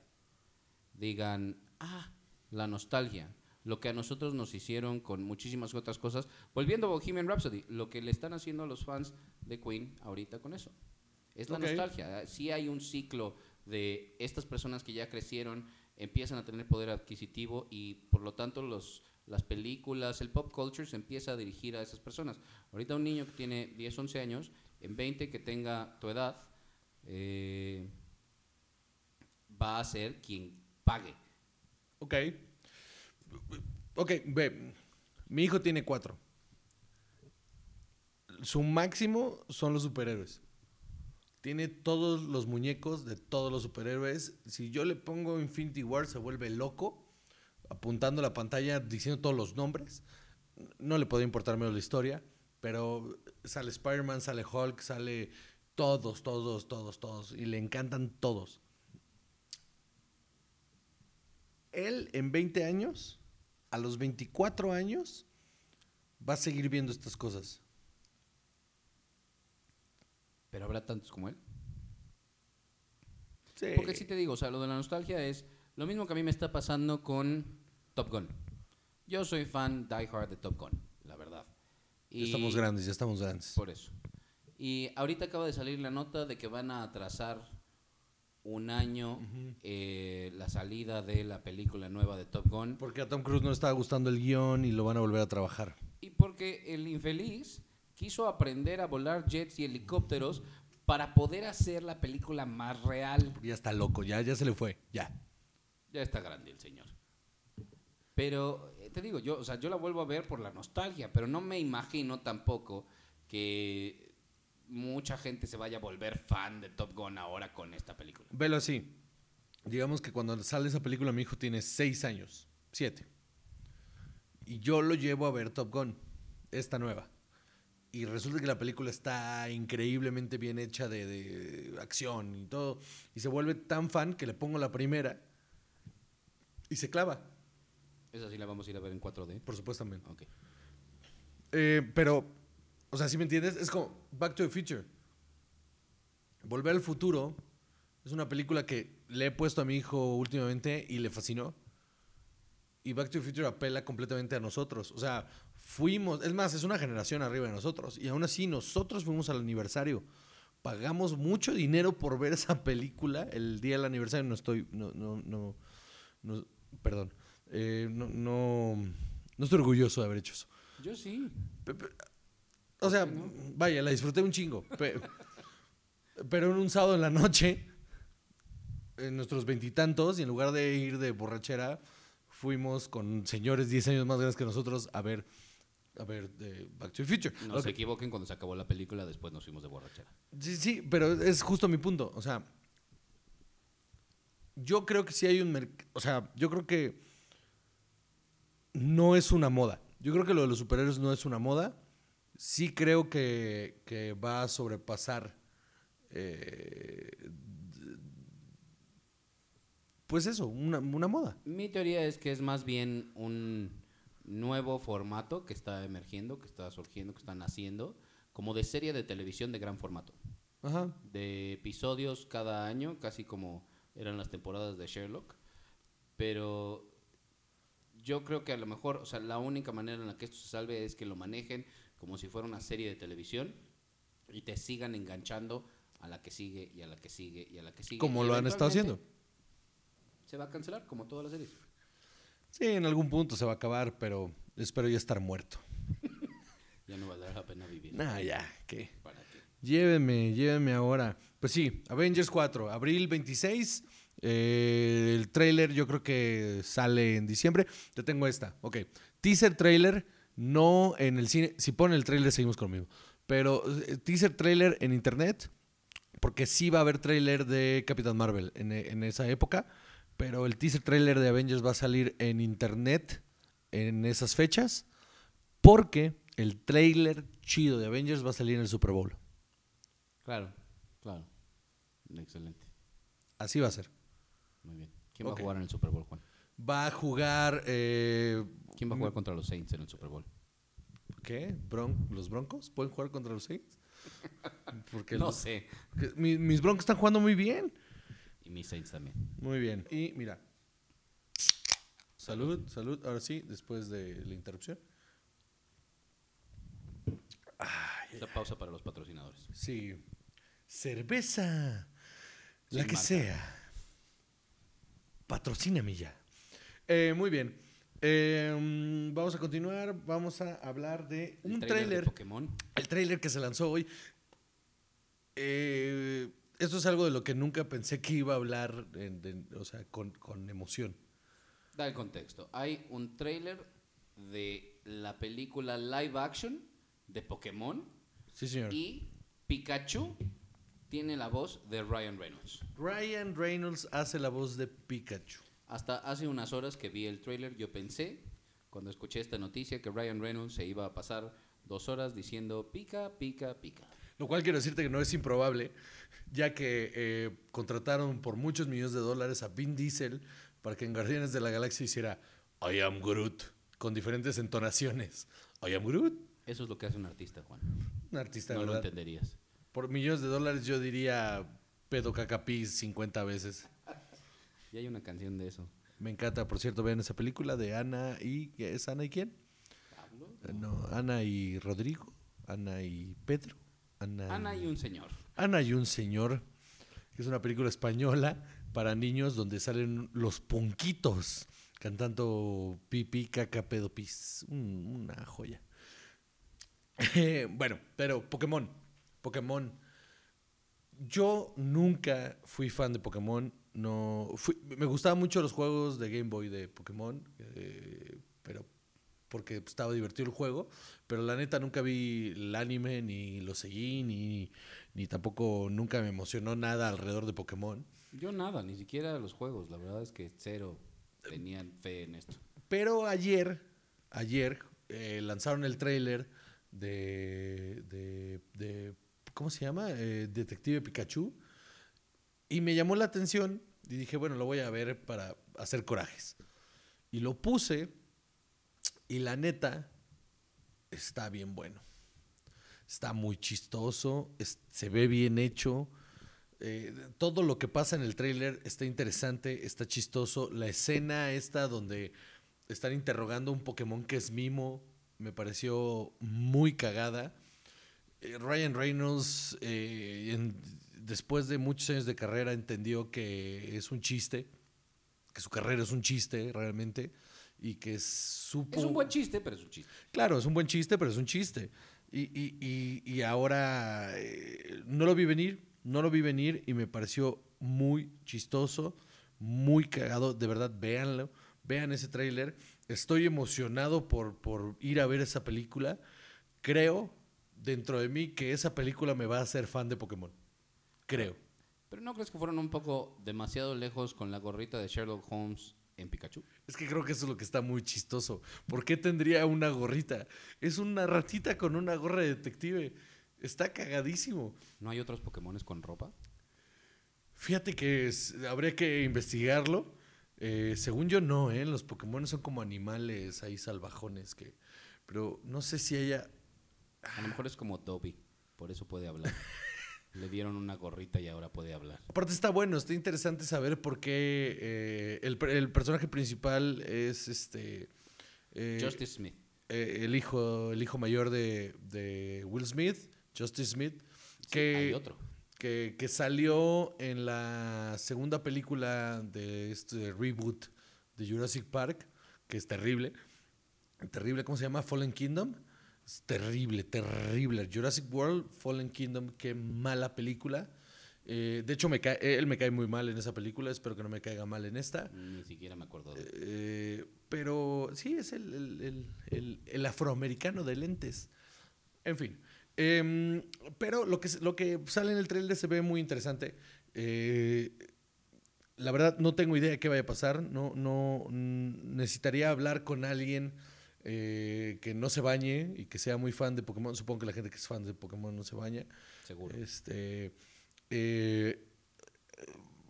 S2: digan, ah, la nostalgia, lo que a nosotros nos hicieron con muchísimas otras cosas, volviendo a Bohemian Rhapsody, lo que le están haciendo a los fans de Queen ahorita con eso. Es la nostalgia. Sí hay un ciclo de estas personas que ya crecieron, empiezan a tener poder adquisitivo y por lo tanto los, las películas, el pop culture se empieza a dirigir a esas personas. Ahorita un niño que tiene 10, 11 años, en 20 que tenga tu edad, eh, va a ser quien pague.
S1: Ok. Ok, ve. Mi hijo tiene cuatro. Su máximo son los superhéroes. Tiene todos los muñecos de todos los superhéroes. Si yo le pongo Infinity War, se vuelve loco, apuntando la pantalla, diciendo todos los nombres. No le puede importar menos la historia, pero sale Spider-Man, sale Hulk, sale todos, todos, todos, todos. Y le encantan todos. Él en 20 años, a los 24 años, va a seguir viendo estas cosas.
S2: Pero habrá tantos como él.
S1: Sí.
S2: Porque sí te digo, o sea, lo de la nostalgia es lo mismo que a mí me está pasando con Top Gun. Yo soy fan die hard de Top Gun, la verdad.
S1: Ya estamos grandes, ya estamos grandes.
S2: Por eso. Y ahorita acaba de salir la nota de que van a atrasar un año eh, la salida de la película nueva de Top Gun.
S1: Porque a Tom Cruise no le estaba gustando el guion y lo van a volver a trabajar.
S2: Y porque el infeliz quiso aprender a volar jets y helicópteros para poder hacer la película más real.
S1: Ya está loco, ya, ya se le fue, ya.
S2: Ya está grande el señor. Pero eh, te digo, yo, o sea, yo la vuelvo a ver por la nostalgia, pero no me imagino tampoco que mucha gente se vaya a volver fan de Top Gun ahora con esta película.
S1: Velo así. Digamos que cuando sale esa película mi hijo tiene seis años, siete. Y yo lo llevo a ver Top Gun, esta nueva. Y resulta que la película está increíblemente bien hecha de, de acción y todo. Y se vuelve tan fan que le pongo la primera y se clava.
S2: Esa sí la vamos a ir a ver en 4D.
S1: Por supuesto también.
S2: Ok.
S1: Eh, pero, o sea, si me entiendes, es como Back to the Future. Volver al futuro es una película que le he puesto a mi hijo últimamente y le fascinó. Y Back to the Future apela completamente a nosotros. O sea, fuimos, es más, es una generación arriba de nosotros. Y aún así, nosotros fuimos al aniversario. Pagamos mucho dinero por ver esa película. El día del aniversario no estoy, no, no, no, no perdón. Eh, no, no, no estoy orgulloso de haber hecho eso.
S2: Yo sí.
S1: Pe- pe- O sea, vaya, la disfruté un chingo. pe- pero en un sábado en la noche, en nuestros veintitantos, y, en lugar de ir de borrachera, fuimos con señores 10 años más grandes que nosotros a ver, a ver eh, Back to the Future.
S2: No se equivoquen, cuando se acabó la película, después nos fuimos de borrachera.
S1: Sí, sí, pero es justo mi punto. O sea, yo creo que sí hay un mercado. O sea, yo creo que no es una moda. Yo creo que lo de los superhéroes no es una moda. Sí creo que, que va a sobrepasar. eh, pues eso, una, una moda.
S2: Mi teoría es que es más bien un nuevo formato que está emergiendo, que está surgiendo, que está naciendo, como de serie de televisión de gran formato.
S1: Ajá.
S2: De episodios cada año, casi como eran las temporadas de Sherlock. Pero yo creo que a lo mejor, o sea, la única manera en la que esto se salve es que lo manejen como si fuera una serie de televisión y te sigan enganchando a la que sigue y a la que sigue y a la que sigue.
S1: Como lo han estado haciendo.
S2: Se va a cancelar, como todas las series.
S1: Sí, en algún punto se va a acabar, pero espero ya estar muerto.
S2: Ya no valdrá la pena vivir.
S1: Nah, ya, ¿qué?
S2: ¿Para qué?
S1: Llévenme, llévenme ahora. Pues sí, Avengers 4, abril 26. Eh, el trailer yo creo que sale en diciembre. Te tengo esta. Ok. Teaser trailer, no en el cine. Si ponen el trailer, seguimos conmigo. Pero eh, teaser trailer en internet. Porque sí va a haber trailer de Capitán Marvel en, en esa época. Pero el teaser trailer de Avengers va a salir en internet en esas fechas. Porque el trailer chido de Avengers va a salir en el Super Bowl.
S2: Claro, claro. Excelente.
S1: Así va a ser.
S2: Muy bien. ¿Quién va a jugar en el Super Bowl, Juan?
S1: Va a jugar. eh,
S2: ¿Quién va a jugar contra los Saints en el Super Bowl?
S1: ¿Qué? Bron- ¿Los Broncos? ¿Pueden jugar contra los Saints? Porque
S2: No
S1: los-
S2: sé.
S1: mis Broncos están jugando muy bien.
S2: Y mis Saints también.
S1: Muy bien. Y mira. Salud, salud. Ahora sí, después de la interrupción.
S2: Esta pausa para los patrocinadores.
S1: Sí. Cerveza. La que
S2: marca.
S1: sea. Patrocíname ya. Eh, muy bien. Eh, mm, vamos a continuar. Vamos a hablar de
S2: El
S1: un
S2: de. Pokémon.
S1: El tráiler que se lanzó hoy. eh, esto es algo de lo que nunca pensé que iba a hablar, en- de- o sea, con, con emoción.
S2: Da el contexto. Hay un tráiler de la película live action de Pokémon
S1: Sí, señor.
S2: y Pikachu tiene la voz de Ryan Reynolds.
S1: Ryan Reynolds hace la voz de Pikachu.
S2: Hasta hace unas horas que vi el tráiler, yo pensé, cuando escuché esta noticia, que Ryan Reynolds se iba a pasar dos horas diciendo pica, pica, pica.
S1: Lo cual quiero decirte que no es improbable, ya que eh, contrataron por muchos millones de dólares a Vin Diesel para que en Guardianes de la Galaxia hiciera I am Groot, con diferentes entonaciones. I am Groot,
S2: Eso es lo que hace un artista, Juan.
S1: un artista,
S2: no lo
S1: ¿verdad?
S2: entenderías.
S1: Por millones de dólares yo diría pedo cacapis 50 veces.
S2: Y hay una canción de eso.
S1: Me encanta, por cierto, vean esa película de Ana y... ¿qué ¿Es Ana y quién?
S2: ¿Pablo?
S1: Eh, No, Ana y Rodrigo, Ana y Pedro. Ana,
S2: Ana y un señor.
S1: Ana y un señor, que es una película española para niños donde salen los ponquitos cantando pipi, caca, pedo, pis. Un- una joya. Bueno, pero Pokémon. Pokémon. Yo nunca fui fan de Pokémon. No, fui- me gustaban mucho los juegos de Game Boy de Pokémon, eh, pero porque estaba divertido el juego. Pero la neta nunca vi el anime, ni lo seguí, ni, ni tampoco nunca me emocionó nada alrededor de Pokémon.
S2: Yo nada, ni siquiera los juegos. La verdad es que cero tenían fe en esto.
S1: Pero ayer, ayer eh, lanzaron el tráiler de, de, de- ¿cómo se llama? Eh, Detective Pikachu. Y me llamó la atención y dije, bueno, lo voy a ver para hacer corajes. Y lo puse y la neta está bien bueno. Está muy chistoso, se ve bien hecho. Eh, todo lo que pasa en el tráiler está interesante, está chistoso. La escena esta donde están interrogando a un Pokémon que es Mimo me pareció muy cagada. Eh, Ryan Reynolds, eh, en- después de muchos años de carrera, entendió que es un chiste, que su carrera es un chiste realmente, y que supo...
S2: Es un buen chiste, pero es un chiste.
S1: Claro, es un buen chiste, pero es un chiste. Y, y- y- y ahora eh, no lo vi venir, no lo vi venir y me pareció muy chistoso, muy cagado. De verdad, véanlo, vean ese tráiler. Estoy emocionado por, por ir a ver esa película. Creo dentro de mí que esa película me va a hacer fan de Pokémon. Creo.
S2: Pero ¿no crees que fueron un poco demasiado lejos con la gorrita de Sherlock Holmes en Pikachu.
S1: Es que creo que eso es lo que está muy chistoso. ¿Por qué tendría una gorrita? Es una ratita con una gorra de detective. Está cagadísimo.
S2: ¿No hay otros Pokémones con ropa?
S1: Fíjate que es- habría que investigarlo. Eh, según yo, no, ¿eh? Los Pokémon son como animales ahí salvajones que. Pero no sé si haya.
S2: A lo mejor es como Dobby, por eso puede hablar. Le dieron una gorrita y ahora puede hablar.
S1: Aparte está bueno, está interesante saber por qué eh, el, per- el personaje principal es este. eh,
S2: Justice Smith.
S1: eh, el hijo, el hijo mayor de, de Will Smith, Justice Smith,
S2: Sí,
S1: que,
S2: hay otro.
S1: que, que salió en la segunda película de este reboot de Jurassic Park, que es terrible. Terrible, ¿cómo se llama? Fallen Kingdom. Es terrible, terrible. Jurassic World, Fallen Kingdom, qué mala película. Eh, de hecho, me cae, él me cae muy mal en esa película. Espero que no me caiga mal en esta.
S2: Ni siquiera me acuerdo de
S1: Eh, pero sí, es el, el- el- el- el afroamericano de lentes. En fin. Em, pero lo que, lo que sale en el trailer se ve muy interesante. Eh, la verdad, no tengo idea de qué vaya a pasar. No, no necesitaría hablar con alguien eh, que no se bañe y que sea muy fan de Pokémon. Supongo que la gente que es fan de Pokémon no se baña.
S2: seguro.
S1: Este, eh,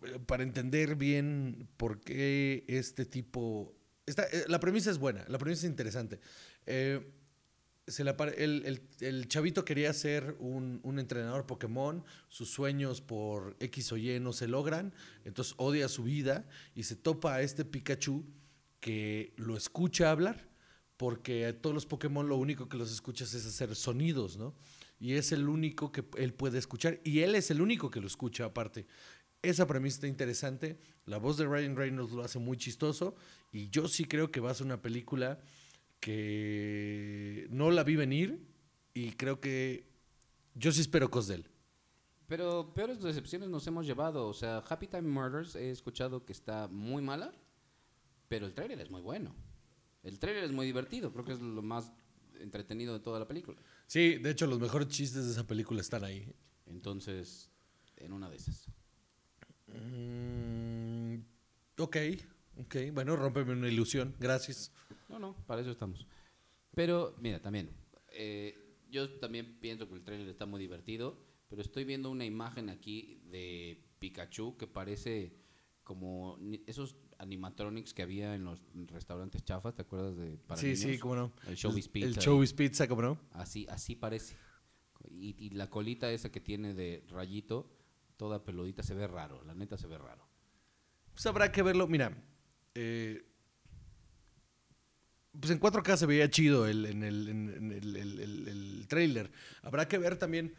S1: eh, para entender bien por qué este tipo... Está, eh, la premisa es buena, la premisa es interesante. Se apare- el, el- el chavito quería ser un, un entrenador Pokémon, sus sueños por X o Y no se logran, entonces odia su vida y se topa a este Pikachu que lo escucha hablar, porque a todos los Pokémon lo único que los escuchas es hacer sonidos, ¿no? Y es el único que él puede escuchar, y él es el único que lo escucha aparte. Esa premisa está interesante, la voz de Ryan Reynolds lo hace muy chistoso, y yo sí creo que va a ser una película que no la vi venir, y creo que yo sí espero cosas de él.
S2: Pero peores decepciones nos hemos llevado. O sea, Happy Time Murders he escuchado que está muy mala, pero el trailer es muy bueno. El trailer es muy divertido. Creo que es lo más entretenido de toda la película.
S1: Sí, de hecho los mejores chistes de esa película están ahí.
S2: Entonces, en una de esas.
S1: Mm, ok, ok, bueno, rómpeme una ilusión, gracias.
S2: No, no, para eso estamos. Pero, mira, también. eh, yo también pienso que el trailer está muy divertido, pero estoy viendo una imagen aquí de Pikachu que parece como esos animatronics que había en los restaurantes chafas, ¿te acuerdas de para
S1: sí, sí, cómo no.
S2: El Showbiz
S1: El
S2: Pizza.
S1: Showbiz Pizza, cómo no.
S2: Así, así parece. Y, y la colita esa que tiene de rayito, toda peludita, se ve raro. La neta se ve raro.
S1: Pues habrá que verlo, mira, eh, pues en 4K se veía chido el, en el, en- en el, el- el- el trailer. Habrá que ver también,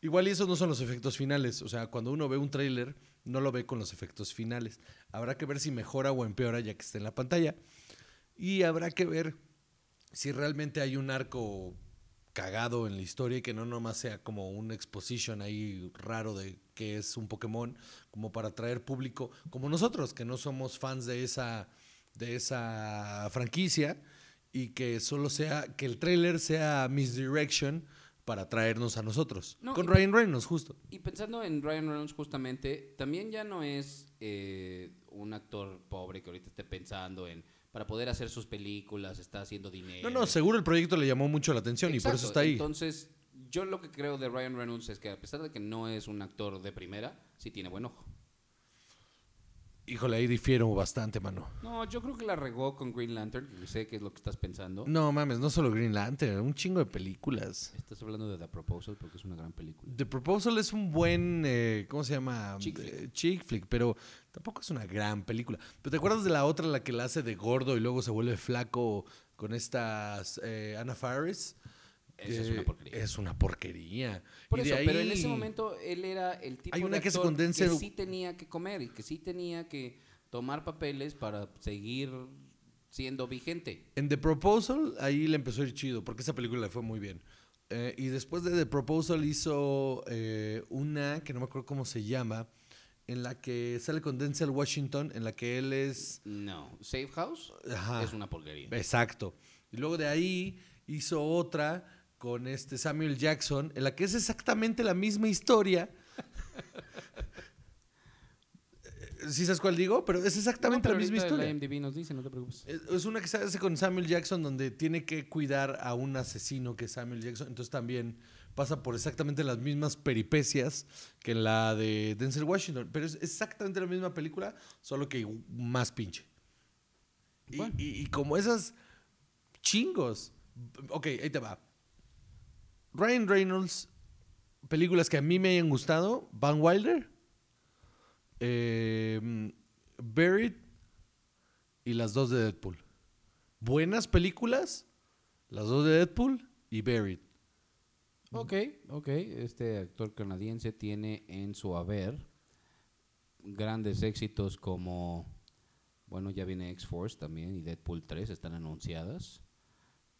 S1: igual y esos no son los efectos finales, o sea, cuando uno ve un trailer, no lo ve con los efectos finales. Habrá que ver si mejora o empeora ya que está en la pantalla. Y habrá que ver si realmente hay un arco cagado en la historia y que no nomás sea como un exposition ahí raro de que es un Pokémon, como para atraer público como nosotros, que no somos fans de esa, de esa franquicia y que solo sea, que el trailer sea misdirection para traernos a nosotros.
S2: No,
S1: Con Ryan Reynolds, justo.
S2: Y pensando en Ryan Reynolds justamente, también ya no es eh, un actor pobre que ahorita esté pensando en, para poder hacer sus películas, está haciendo dinero.
S1: No, no, seguro el proyecto le llamó mucho la atención y por eso está ahí.
S2: Entonces, yo lo que creo de Ryan Reynolds es que a pesar de que no es un actor de primera, sí tiene buen ojo.
S1: Híjole, ahí difiero bastante, mano.
S2: No, yo creo que la regó con Green Lantern, que sé que es lo que estás pensando.
S1: No mames, no solo Green Lantern, un chingo de películas.
S2: Estás hablando de The Proposal porque es una gran película.
S1: The Proposal es un buen, eh, ¿cómo se llama?
S2: Chick flick.
S1: Eh, chick flick, pero tampoco es una gran película. ¿Pero te acuerdas de la otra, la que la hace de gordo y luego se vuelve flaco con estas eh, Anna Faris?
S2: Esa es una porquería.
S1: Es una porquería.
S2: Por
S1: Y de
S2: eso, pero en ese momento él era el tipo
S1: Hay una
S2: de
S1: que se
S2: actor que sí tenía que comer y que sí tenía que tomar papeles para seguir siendo vigente.
S1: En The Proposal, ahí le empezó a ir chido, porque esa película le fue muy bien. Eh, y después de The Proposal hizo eh, una, que no me acuerdo cómo se llama, en la que sale con Denzel Washington, en la que él es...
S2: No, Safe House
S1: Ajá.
S2: es una porquería.
S1: Exacto. Y luego de ahí hizo otra con este Samuel Jackson, en la que es exactamente la misma historia. ¿Sí sabes cuál digo? Pero es exactamente
S2: No,
S1: la misma historia.
S2: La IMDb nos dice, no te preocupes.
S1: Es una que se hace con Samuel Jackson donde tiene que cuidar a un asesino que es Samuel Jackson. Entonces también pasa por exactamente las mismas peripecias que en la de Denzel Washington. Pero es exactamente la misma película, solo que más pinche. Y- y como esas chingos. Ok, ahí te va. Ryan Reynolds, películas que a mí me hayan gustado. Van Wilder. eh, Buried y las dos de Deadpool. Buenas películas, las dos de Deadpool y Buried.
S2: Ok, ok. Este actor canadiense tiene en su haber grandes éxitos como, bueno, ya viene X-Force también y Deadpool 3 están anunciadas.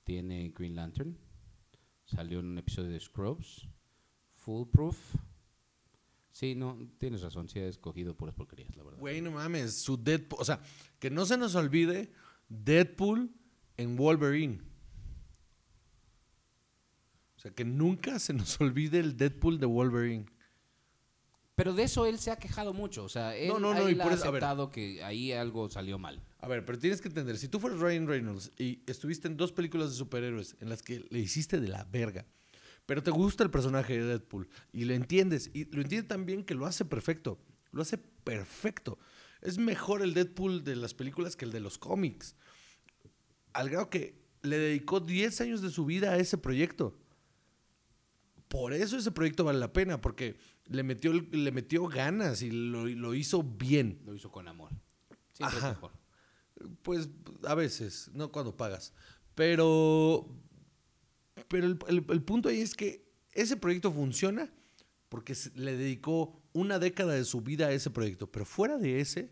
S2: Tiene Green Lantern. Salió en un episodio de Scrubs. Foolproof. Sí, no, tienes razón, sí ha escogido puras porquerías, la verdad.
S1: Güey, no mames, su Deadpool, o sea, que no se nos olvide Deadpool en Wolverine. O sea, que nunca se nos olvide el Deadpool de Wolverine.
S2: Pero de eso él se ha quejado mucho, o sea, él,
S1: No, no, no,
S2: él
S1: y
S2: ha
S1: por eso-
S2: aceptado que ahí algo salió mal.
S1: A ver, pero tienes que entender, si tú fueras Ryan Reynolds y estuviste en dos películas de superhéroes en las que le hiciste de la verga, pero te gusta el personaje de Deadpool y lo entiendes, y lo entiende tan bien que lo hace perfecto, lo hace perfecto. Es mejor el Deadpool de las películas que el de los cómics. Al grado que le dedicó 10 años de su vida a ese proyecto. Por eso ese proyecto vale la pena, porque le metió, le metió ganas y lo, lo hizo bien.
S2: Lo hizo con amor. Siempre
S1: Ajá.
S2: es mejor.
S1: Pues a veces, no cuando pagas. Pero, pero el, punto ahí es que ese proyecto funciona porque le dedicó una década de su vida a ese proyecto. Pero fuera de ese,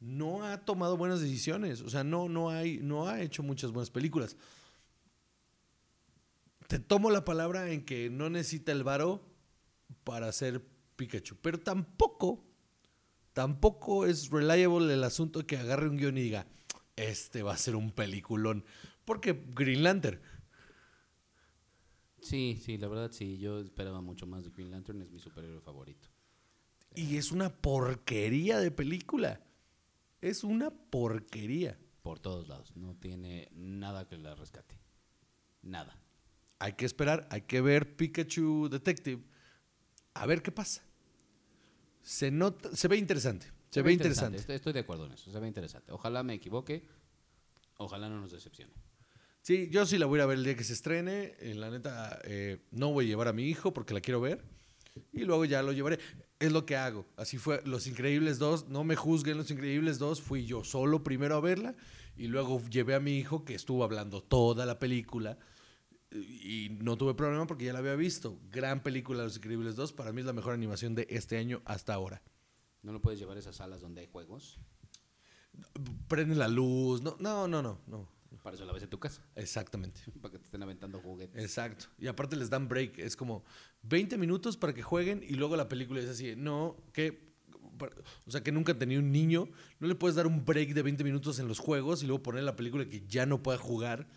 S1: no ha tomado buenas decisiones. O sea, no, no, hay, no ha hecho muchas buenas películas. Te tomo la palabra en que no necesita el varo para hacer Pikachu. Pero tampoco tampoco es reliable el asunto que agarre un guion y diga, este va a ser un peliculón. Porque Green Lantern.
S2: Sí, sí, la verdad sí. Yo esperaba mucho más de Green Lantern, es mi superhéroe favorito.
S1: Y es una porquería de película. Es una porquería.
S2: Por todos lados. No tiene nada que la rescate. Nada.
S1: Hay que esperar, hay que ver Pikachu Detective. A ver qué pasa. Se nota, se ve interesante. Se, ve interesante.
S2: Estoy, estoy de acuerdo en eso. Se ve interesante. Ojalá me equivoque. Ojalá no nos decepcione.
S1: Sí, yo sí la voy a ir a ver el día que se estrene. Eh, la neta, eh, no voy a llevar a mi hijo porque la quiero ver. Y luego ya lo llevaré. Es lo que hago. Así fue Los Increíbles 2. No me juzguen Los Increíbles 2. Fui yo solo primero a verla. Y luego llevé a mi hijo que estuvo hablando toda la película. Y no tuve problema porque ya la había visto. Gran película Los Increíbles 2. Para mí es la mejor animación de este año hasta ahora.
S2: ¿No lo puedes llevar a esas salas donde hay juegos?
S1: Prende la luz. No, no, no, no. no.
S2: Para eso la ves en tu casa.
S1: Exactamente.
S2: Para que te estén aventando juguetes.
S1: Exacto. Y aparte les dan break. Es como 20 minutos para que jueguen y luego la película es así. No, que. O sea, que nunca han tenido un niño. No le puedes dar un break de 20 minutos en los juegos y luego poner la película que ya no pueda jugar.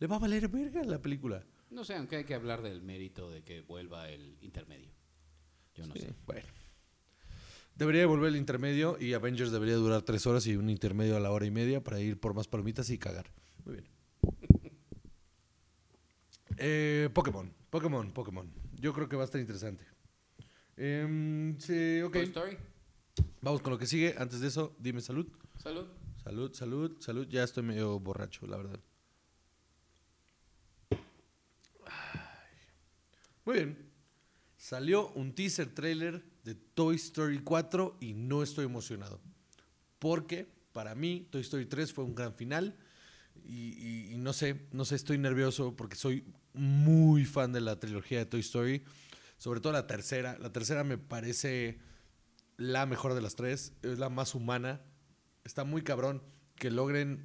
S1: Le va a valer verga la película.
S2: No sé, aunque hay que hablar del mérito de que vuelva el intermedio. Yo no
S1: Sí,
S2: sé.
S1: Bueno. Debería volver el intermedio y Avengers debería durar tres horas y un intermedio a la hora y media para ir por más palomitas y cagar. Muy bien. Eh, Pokémon, Pokémon, Pokémon. Yo creo que va a estar interesante. Em, sí, ok.
S2: Toy Story.
S1: Vamos con lo que sigue. Antes de eso, dime salud.
S2: Salud.
S1: Salud, salud, salud. Ya estoy medio borracho, la verdad. Muy bien. Salió un teaser trailer de Toy Story 4 y no estoy emocionado. Porque para mí Toy Story 3 fue un gran final. Y, y- no sé, no sé, estoy nervioso porque soy muy fan de la trilogía de Toy Story. Sobre todo la tercera. La tercera me parece la mejor de las tres. Es la más humana. Está muy cabrón que logren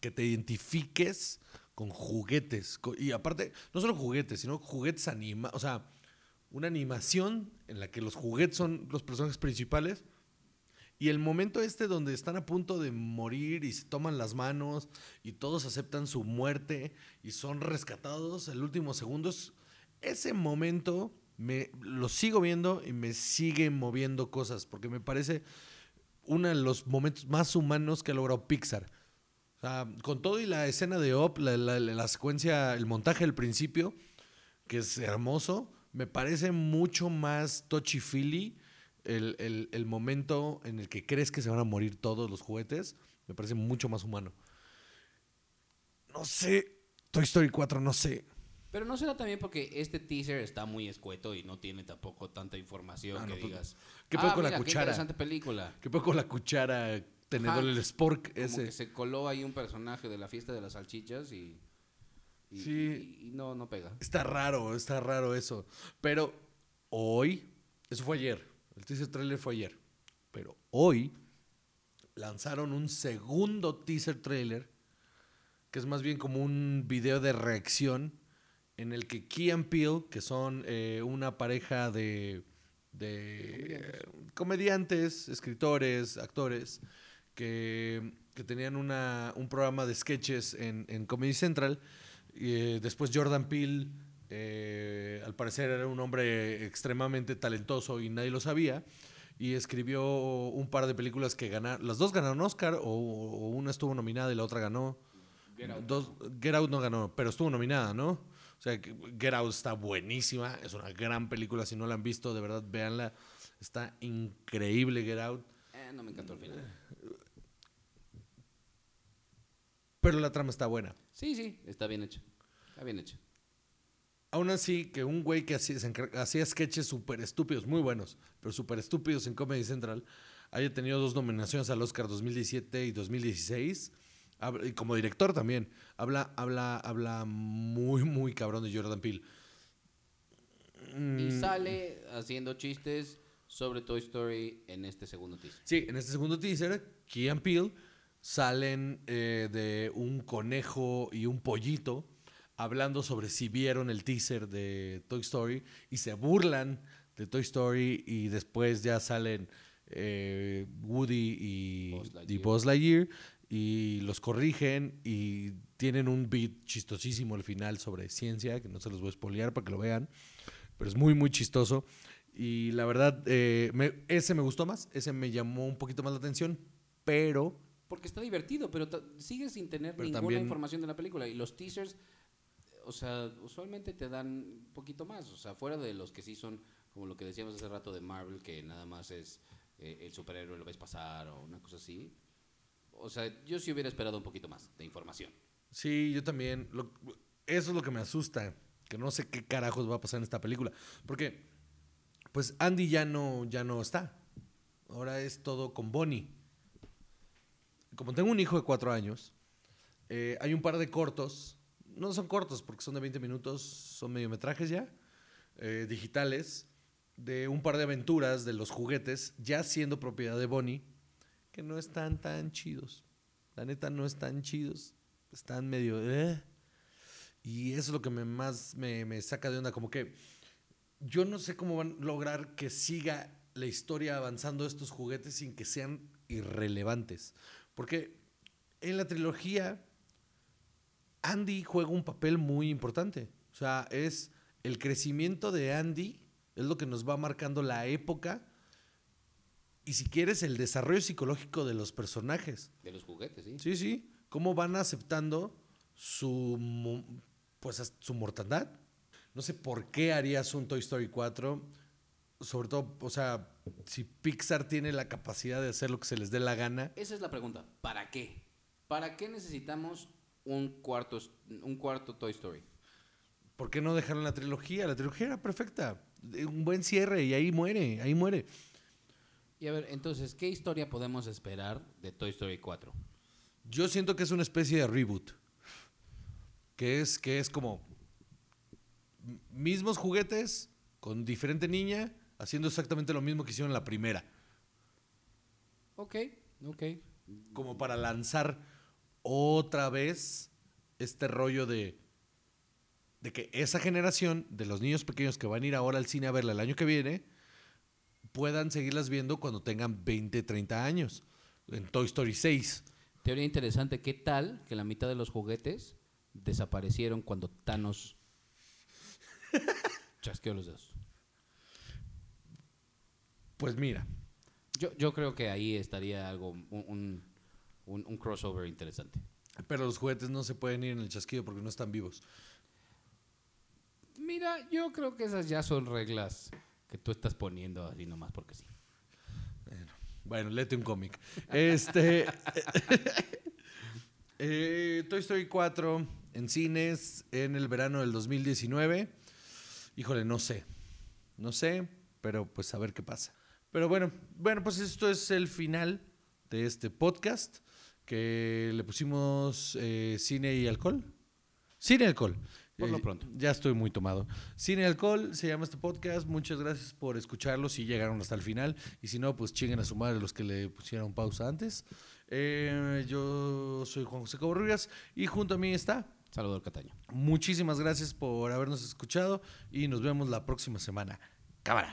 S1: que te identifiques con juguetes. Y aparte, no solo juguetes, sino juguetes anima. O sea, una animación en la que los juguetes son los personajes principales. Y el momento este donde están a punto de morir y se toman las manos y todos aceptan su muerte y son rescatados el último segundo, es- ese momento me lo sigo viendo y me sigue moviendo cosas porque me parece uno de los momentos más humanos que ha logrado Pixar. O sea, con todo y la escena de Op, la, la- la secuencia, el montaje del principio, que es hermoso, me parece mucho más touchy-feely el, el- el momento en el que crees que se van a morir todos los juguetes. Me parece mucho más humano. No sé, Toy Story 4, no sé.
S2: Pero no será también porque este teaser está muy escueto y no tiene tampoco tanta información
S1: Ah,
S2: que
S1: no, pues,
S2: digas.
S1: ¿qué pedo
S2: "Ah,
S1: con la
S2: mira, qué
S1: cuchara?"
S2: interesante película.
S1: ¿Qué poco la cuchara, tenedor,
S2: Ajá.
S1: el spork
S2: Como
S1: ese?
S2: que se coló ahí un personaje de la fiesta de las salchichas y. y-
S1: Sí.
S2: y- y no, no pega.
S1: Está raro, está raro eso. Pero hoy, eso fue ayer, el teaser trailer fue ayer, pero hoy lanzaron un segundo teaser trailer, que es más bien como un video de reacción, en el que Key and Peele, que son eh, una pareja de, de comediantes, escritores, actores, que, que tenían una, un programa de sketches en, en Comedy Central, y, eh, después Jordan Peele, eh, al parecer era un hombre extremadamente talentoso y nadie lo sabía. Y escribió un par de películas que ganaron. Las dos ganaron Oscar, o, o una estuvo nominada y la otra ganó.
S2: Get Out
S1: Dos, Get Out no ganó, pero estuvo nominada, ¿no? O sea, Get Out está buenísima. Es una gran película. Si no la han visto, de verdad, véanla. Está increíble Get Out.
S2: Eh, no me encantó el final.
S1: Pero la trama está buena.
S2: Sí, sí, está bien hecho. Está bien hecho.
S1: Aún así, que un güey que hacía, sketches súper estúpidos, muy buenos, pero súper estúpidos en Comedy Central, haya tenido dos nominaciones al Oscar 2017 y 2016. Habla- Y como director también. Habla, habla, habla muy, muy cabrón de Jordan Peele.
S2: Y
S1: Mm,
S2: sale haciendo chistes sobre Toy Story en este segundo teaser.
S1: Sí, en este segundo teaser, Key and Peele salen eh, de un conejo y un pollito hablando sobre si vieron el teaser de Toy Story y se burlan de Toy Story y después ya salen eh, Woody y
S2: Buzz
S1: y
S2: Lightyear.
S1: Buzz Lightyear y los corrigen y tienen un beat chistosísimo al final sobre ciencia, que no se los voy a spoilear para que lo vean, pero es muy, muy chistoso. Y la verdad, eh, me- ese me gustó más, ese me llamó un poquito más la atención, pero
S2: Porque está divertido, pero sigue sin tener
S1: Pero
S2: ninguna
S1: también-
S2: información de la película. Y los teasers, o sea, usualmente te dan un poquito más. O sea, fuera de los que sí son, como lo que decíamos hace rato de Marvel, que nada más es eh, el superhéroe lo ves pasar o una cosa así. O sea, yo sí hubiera esperado un poquito más de información.
S1: sí, yo también. lo- eso es lo que me asusta, que no sé qué carajos va a pasar en esta película. Porque, pues Andy ya no, ya no está. Ahora es todo con Bonnie. Como tengo un hijo de cuatro años, eh, hay un par de cortos. No son cortos porque son de 20 minutos, son mediometrajes ya, eh, digitales, de un par de aventuras de los juguetes, ya siendo propiedad de Bonnie, que no están tan chidos. La neta no están chidos. Están medio... eh. Y eso es lo que me más me, me saca de onda. Como que yo no sé cómo van a lograr que siga la historia avanzando estos juguetes sin que sean irrelevantes. Porque en la trilogía Andy juega un papel muy importante. O sea, es el crecimiento de Andy, es lo que nos va marcando la época y si quieres el desarrollo psicológico de los personajes.
S2: De los juguetes, sí.
S1: Sí, sí. Cómo van aceptando su, pues, su mortandad. No sé por qué harías un Toy Story 4. Sobre todo, o sea, si Pixar tiene la capacidad de hacer lo que se les dé la gana.
S2: Esa es la pregunta. ¿Para qué? ¿Para qué necesitamos un cuarto, un cuarto Toy Story?
S1: ¿Por qué no dejaron la trilogía? La trilogía era perfecta. Un buen cierre y ahí muere, ahí muere.
S2: Y a ver, entonces, ¿qué historia podemos esperar de Toy Story 4?
S1: Yo siento que es una especie de reboot. Que es, que es como mismos juguetes con diferente niña haciendo exactamente lo mismo que hicieron en la primera.
S2: Ok, ok.
S1: Como para lanzar otra vez este rollo de, de que esa generación de los niños pequeños que van a ir ahora al cine a verla el año que viene puedan seguirlas viendo cuando tengan 20, 30 años. En Toy Story 6.
S2: Teoría interesante, ¿qué tal que la mitad de los juguetes desaparecieron cuando Thanos chasqueó los dedos?
S1: Pues mira,
S2: Yo, yo creo que ahí estaría algo, un, un- un- un crossover interesante.
S1: Pero los juguetes no se pueden ir en el chasquido porque no están vivos.
S2: Mira, yo creo que esas ya son reglas que tú estás poniendo así nomás porque sí.
S1: Bueno, léete un cómic. Este. eh, Toy Story 4 en cines en el verano del 2019. Híjole, no sé. No sé, pero pues a ver qué pasa. Pero bueno, bueno, pues esto es el final de este podcast que le pusimos eh, cine y alcohol. Cine y alcohol.
S2: Por lo
S1: Eh,
S2: pronto.
S1: Ya estoy muy tomado. Cine y alcohol se llama este podcast. Muchas gracias por escucharlo si llegaron hasta el final. Y si no, pues chinguen a su madre los que le pusieron pausa antes. Eh, yo soy Juan José Covarrubias y junto a mí está.
S2: Saludo al Cataño.
S1: Muchísimas gracias por habernos escuchado y nos vemos la próxima semana. Cámara.